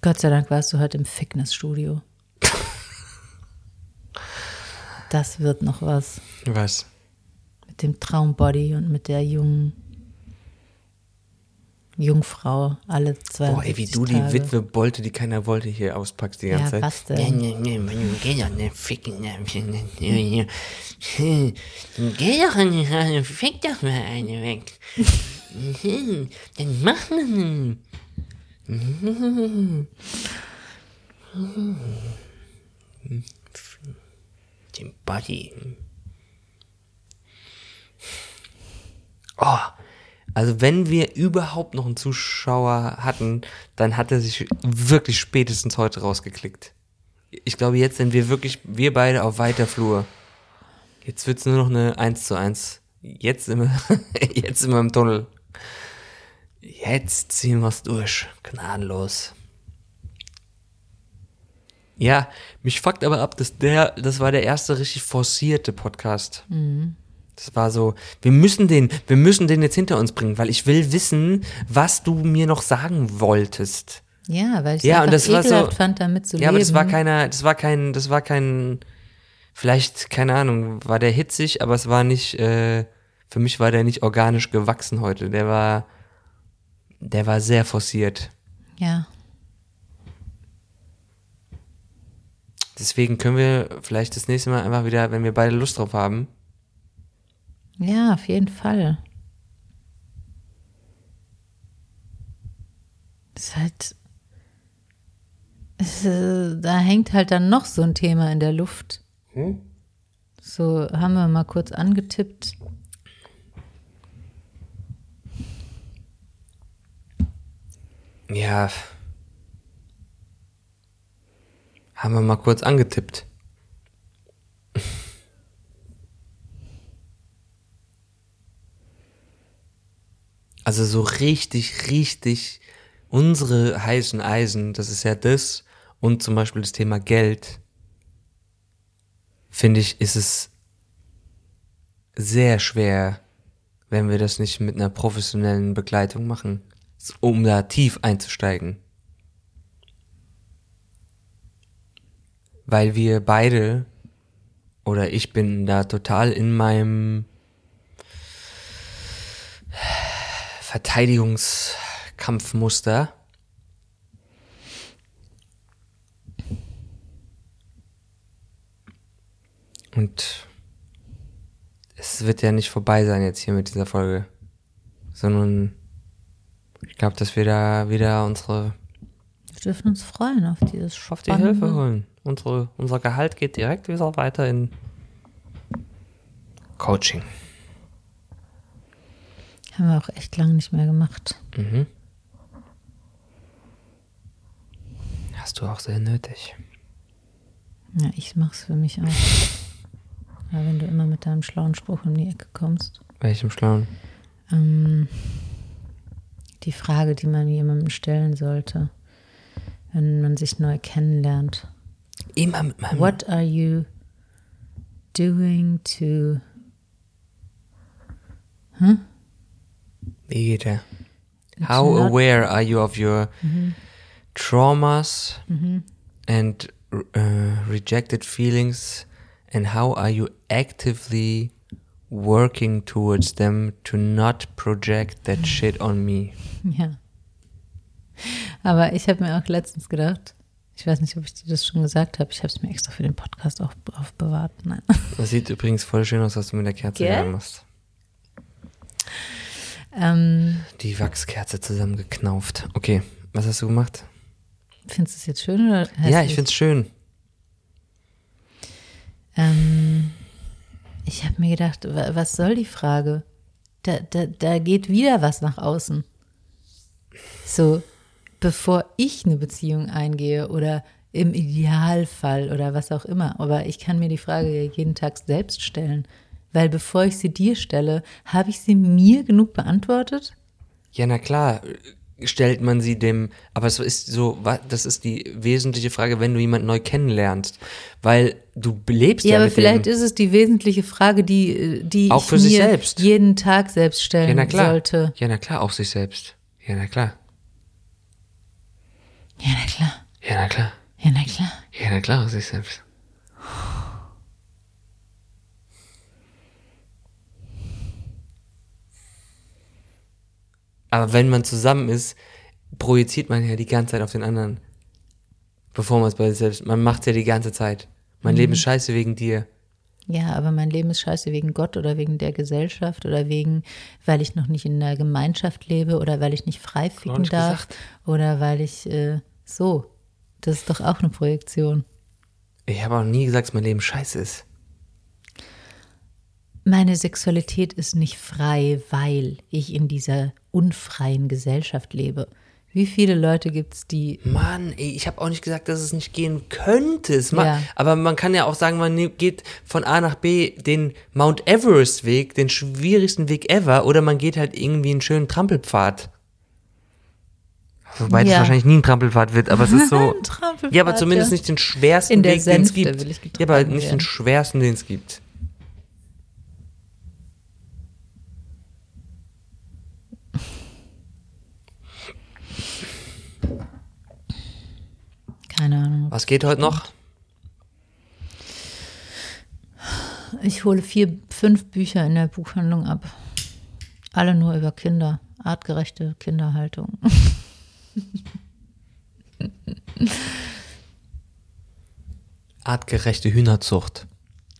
Gott sei Dank warst du heute im Fitnessstudio. das wird noch was. Was? Mit dem Traumbody und mit der jungen Jungfrau alle zwei Boah, ey, wie du Tage. die Witwe Bolte, die keiner wollte, hier auspackst die ganze ja, Zeit. Ja, Geh doch nicht ficken. Geh doch nicht, also fick doch mal eine weg. Dann mach man. Den Body. Oh, also wenn wir überhaupt noch einen Zuschauer hatten, dann hat er sich wirklich spätestens heute rausgeklickt. Ich glaube, jetzt sind wir wirklich, wir beide auf weiter Flur. Jetzt wird's nur noch eine 1 zu 1. Jetzt sind wir, jetzt sind wir im Tunnel. Jetzt ziehen wir's durch. Gnadenlos. Ja, mich fuckt aber ab, dass der, das war der erste richtig forcierte Podcast. Mhm. Das war so, wir müssen den, wir müssen den jetzt hinter uns bringen, weil ich will wissen, was du mir noch sagen wolltest. Ja, weil ich ja, und das war so, fand, damit zu ja, leben. Ja, aber das war keiner, das war kein, das war kein, vielleicht, keine Ahnung, war der hitzig, aber es war nicht, äh, für mich war der nicht organisch gewachsen heute. Der war, der war sehr forciert. Ja. Deswegen können wir vielleicht das nächste Mal einfach wieder, wenn wir beide Lust drauf haben, ja, auf jeden Fall. Das ist halt. Es, da hängt halt dann noch so ein Thema in der Luft. Hm? So haben wir mal kurz angetippt. Ja. Haben wir mal kurz angetippt. Also so richtig, richtig unsere heißen Eisen, das ist ja das und zum Beispiel das Thema Geld, finde ich, ist es sehr schwer, wenn wir das nicht mit einer professionellen Begleitung machen, um da tief einzusteigen. Weil wir beide, oder ich bin da total in meinem Verteidigungskampfmuster. Und es wird ja nicht vorbei sein jetzt hier mit dieser Folge, sondern ich glaube, dass wir da wieder unsere. Wir dürfen uns freuen auf dieses Auf die Hilfe holen. Unsere, unser Gehalt geht direkt wieder weiter in Coaching. Haben wir auch echt lange nicht mehr gemacht. Mhm. Hast du auch sehr nötig. Ja, ich mach's für mich auch. Aber wenn du immer mit deinem schlauen Spruch um die Ecke kommst. Welchem schlauen? Ähm, die Frage, die man jemandem stellen sollte, wenn man sich neu kennenlernt. Immer mit meinem. What are you doing to. Hm? Beta. How aware are you of your mm traumas mm and uh, rejected feelings? And how are you actively working towards them to not project that mm-hmm. shit on me? Ja. Aber ich habe mir auch letztens gedacht, ich weiß nicht, ob ich dir das schon gesagt habe. Ich habe es mir extra für den Podcast auch aufbewahrt. Nein. Das sieht übrigens voll schön aus, was du mit der Kerze yeah? machst. Ähm, die Wachskerze zusammengeknauft. Okay, was hast du gemacht? Findest du es jetzt schön oder? Ja, ich finde es schön. Ähm, ich habe mir gedacht, was soll die Frage? Da, da, da geht wieder was nach außen. So, bevor ich eine Beziehung eingehe oder im Idealfall oder was auch immer. Aber ich kann mir die Frage jeden Tag selbst stellen. Weil bevor ich sie dir stelle, habe ich sie mir genug beantwortet? Ja, na klar, stellt man sie dem, aber es ist so, das ist die wesentliche Frage, wenn du jemanden neu kennenlernst, weil du lebst ja. Ja, aber mit vielleicht dem. ist es die wesentliche Frage, die, die auch für sich selbst. jeden Tag selbst stellen ja, na klar. sollte. Ja, na klar, auch sich selbst. Ja, na klar. Ja, na klar. Ja, na klar. Ja, na klar. Ja, na klar, auch sich selbst. Puh. Aber wenn man zusammen ist, projiziert man ja die ganze Zeit auf den anderen. Bevor man es bei sich selbst, man macht ja die ganze Zeit. Mein Leben ist scheiße wegen dir. Ja, aber mein Leben ist scheiße wegen Gott oder wegen der Gesellschaft oder wegen, weil ich noch nicht in der Gemeinschaft lebe oder weil ich nicht frei ficken nicht darf gesagt. oder weil ich äh, so. Das ist doch auch eine Projektion. Ich habe auch nie gesagt, dass mein Leben scheiße ist. Meine Sexualität ist nicht frei, weil ich in dieser unfreien Gesellschaft lebe. Wie viele Leute gibt es, die Mann, ey, ich habe auch nicht gesagt, dass es nicht gehen könnte. Es ma- Ja. Aber man kann ja auch sagen, man ne- geht von A nach B den Mount Everest Weg, den schwierigsten Weg ever, oder man geht halt irgendwie einen schönen Trampelpfad. Wobei das Ja. wahrscheinlich nie ein Trampelpfad wird, aber es ist so. Ja, aber zumindest ja. nicht den schwersten Weg, den es gibt. ja, aber nicht den werden. schwersten, den es gibt. Keine Ahnung. Was geht heute noch? Ich hole vier, fünf Bücher in der Buchhandlung ab. Alle nur über Kinder. Artgerechte Kinderhaltung. Artgerechte Hühnerzucht.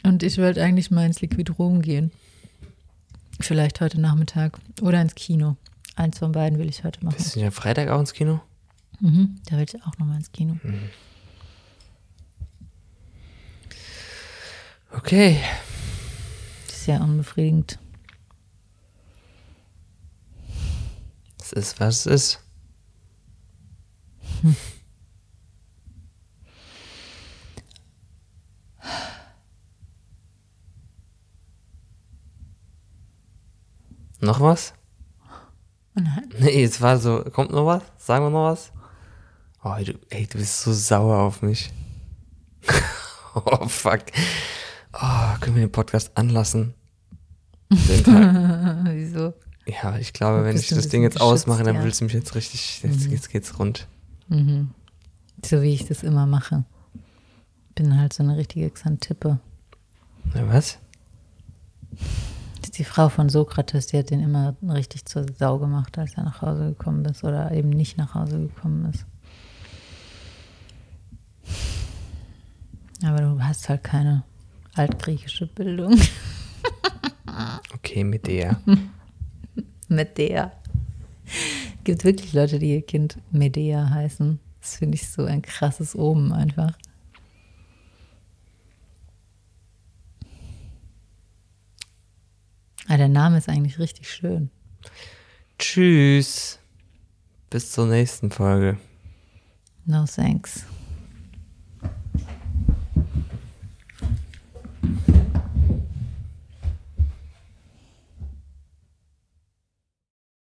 Und ich wollte eigentlich mal ins Liquidrom gehen. Vielleicht heute Nachmittag. Oder ins Kino. Eins von beiden will ich heute machen. Bist du ja Freitag auch ins Kino? Mhm, da will ich auch nochmal ins Kino. Okay. Sehr unbefriedigend. Es ist, was es ist. Noch was? Nein. Nee, es war so, kommt noch was? Sagen wir noch was? Oh, du, ey, du bist so sauer auf mich. oh, fuck. Oh, können wir den Podcast anlassen? Den Tag. Wieso? Ja, ich glaube, wenn ich das Ding jetzt ausmache, dann ja. willst du mich jetzt richtig, jetzt, jetzt geht's rund. So wie ich das immer mache. Bin halt so eine richtige Xantippe. Na, was? Die Frau von Sokrates, die hat den immer richtig zur Sau gemacht, als er nach Hause gekommen ist oder eben nicht nach Hause gekommen ist. Aber du hast halt keine altgriechische Bildung Okay, mit der. mit der. Gibt wirklich Leute, die ihr Kind Medea heißen. Das finde ich so ein krasses Omen einfach. Aber der Name ist eigentlich richtig schön. Tschüss. Bis zur nächsten Folge. No thanks.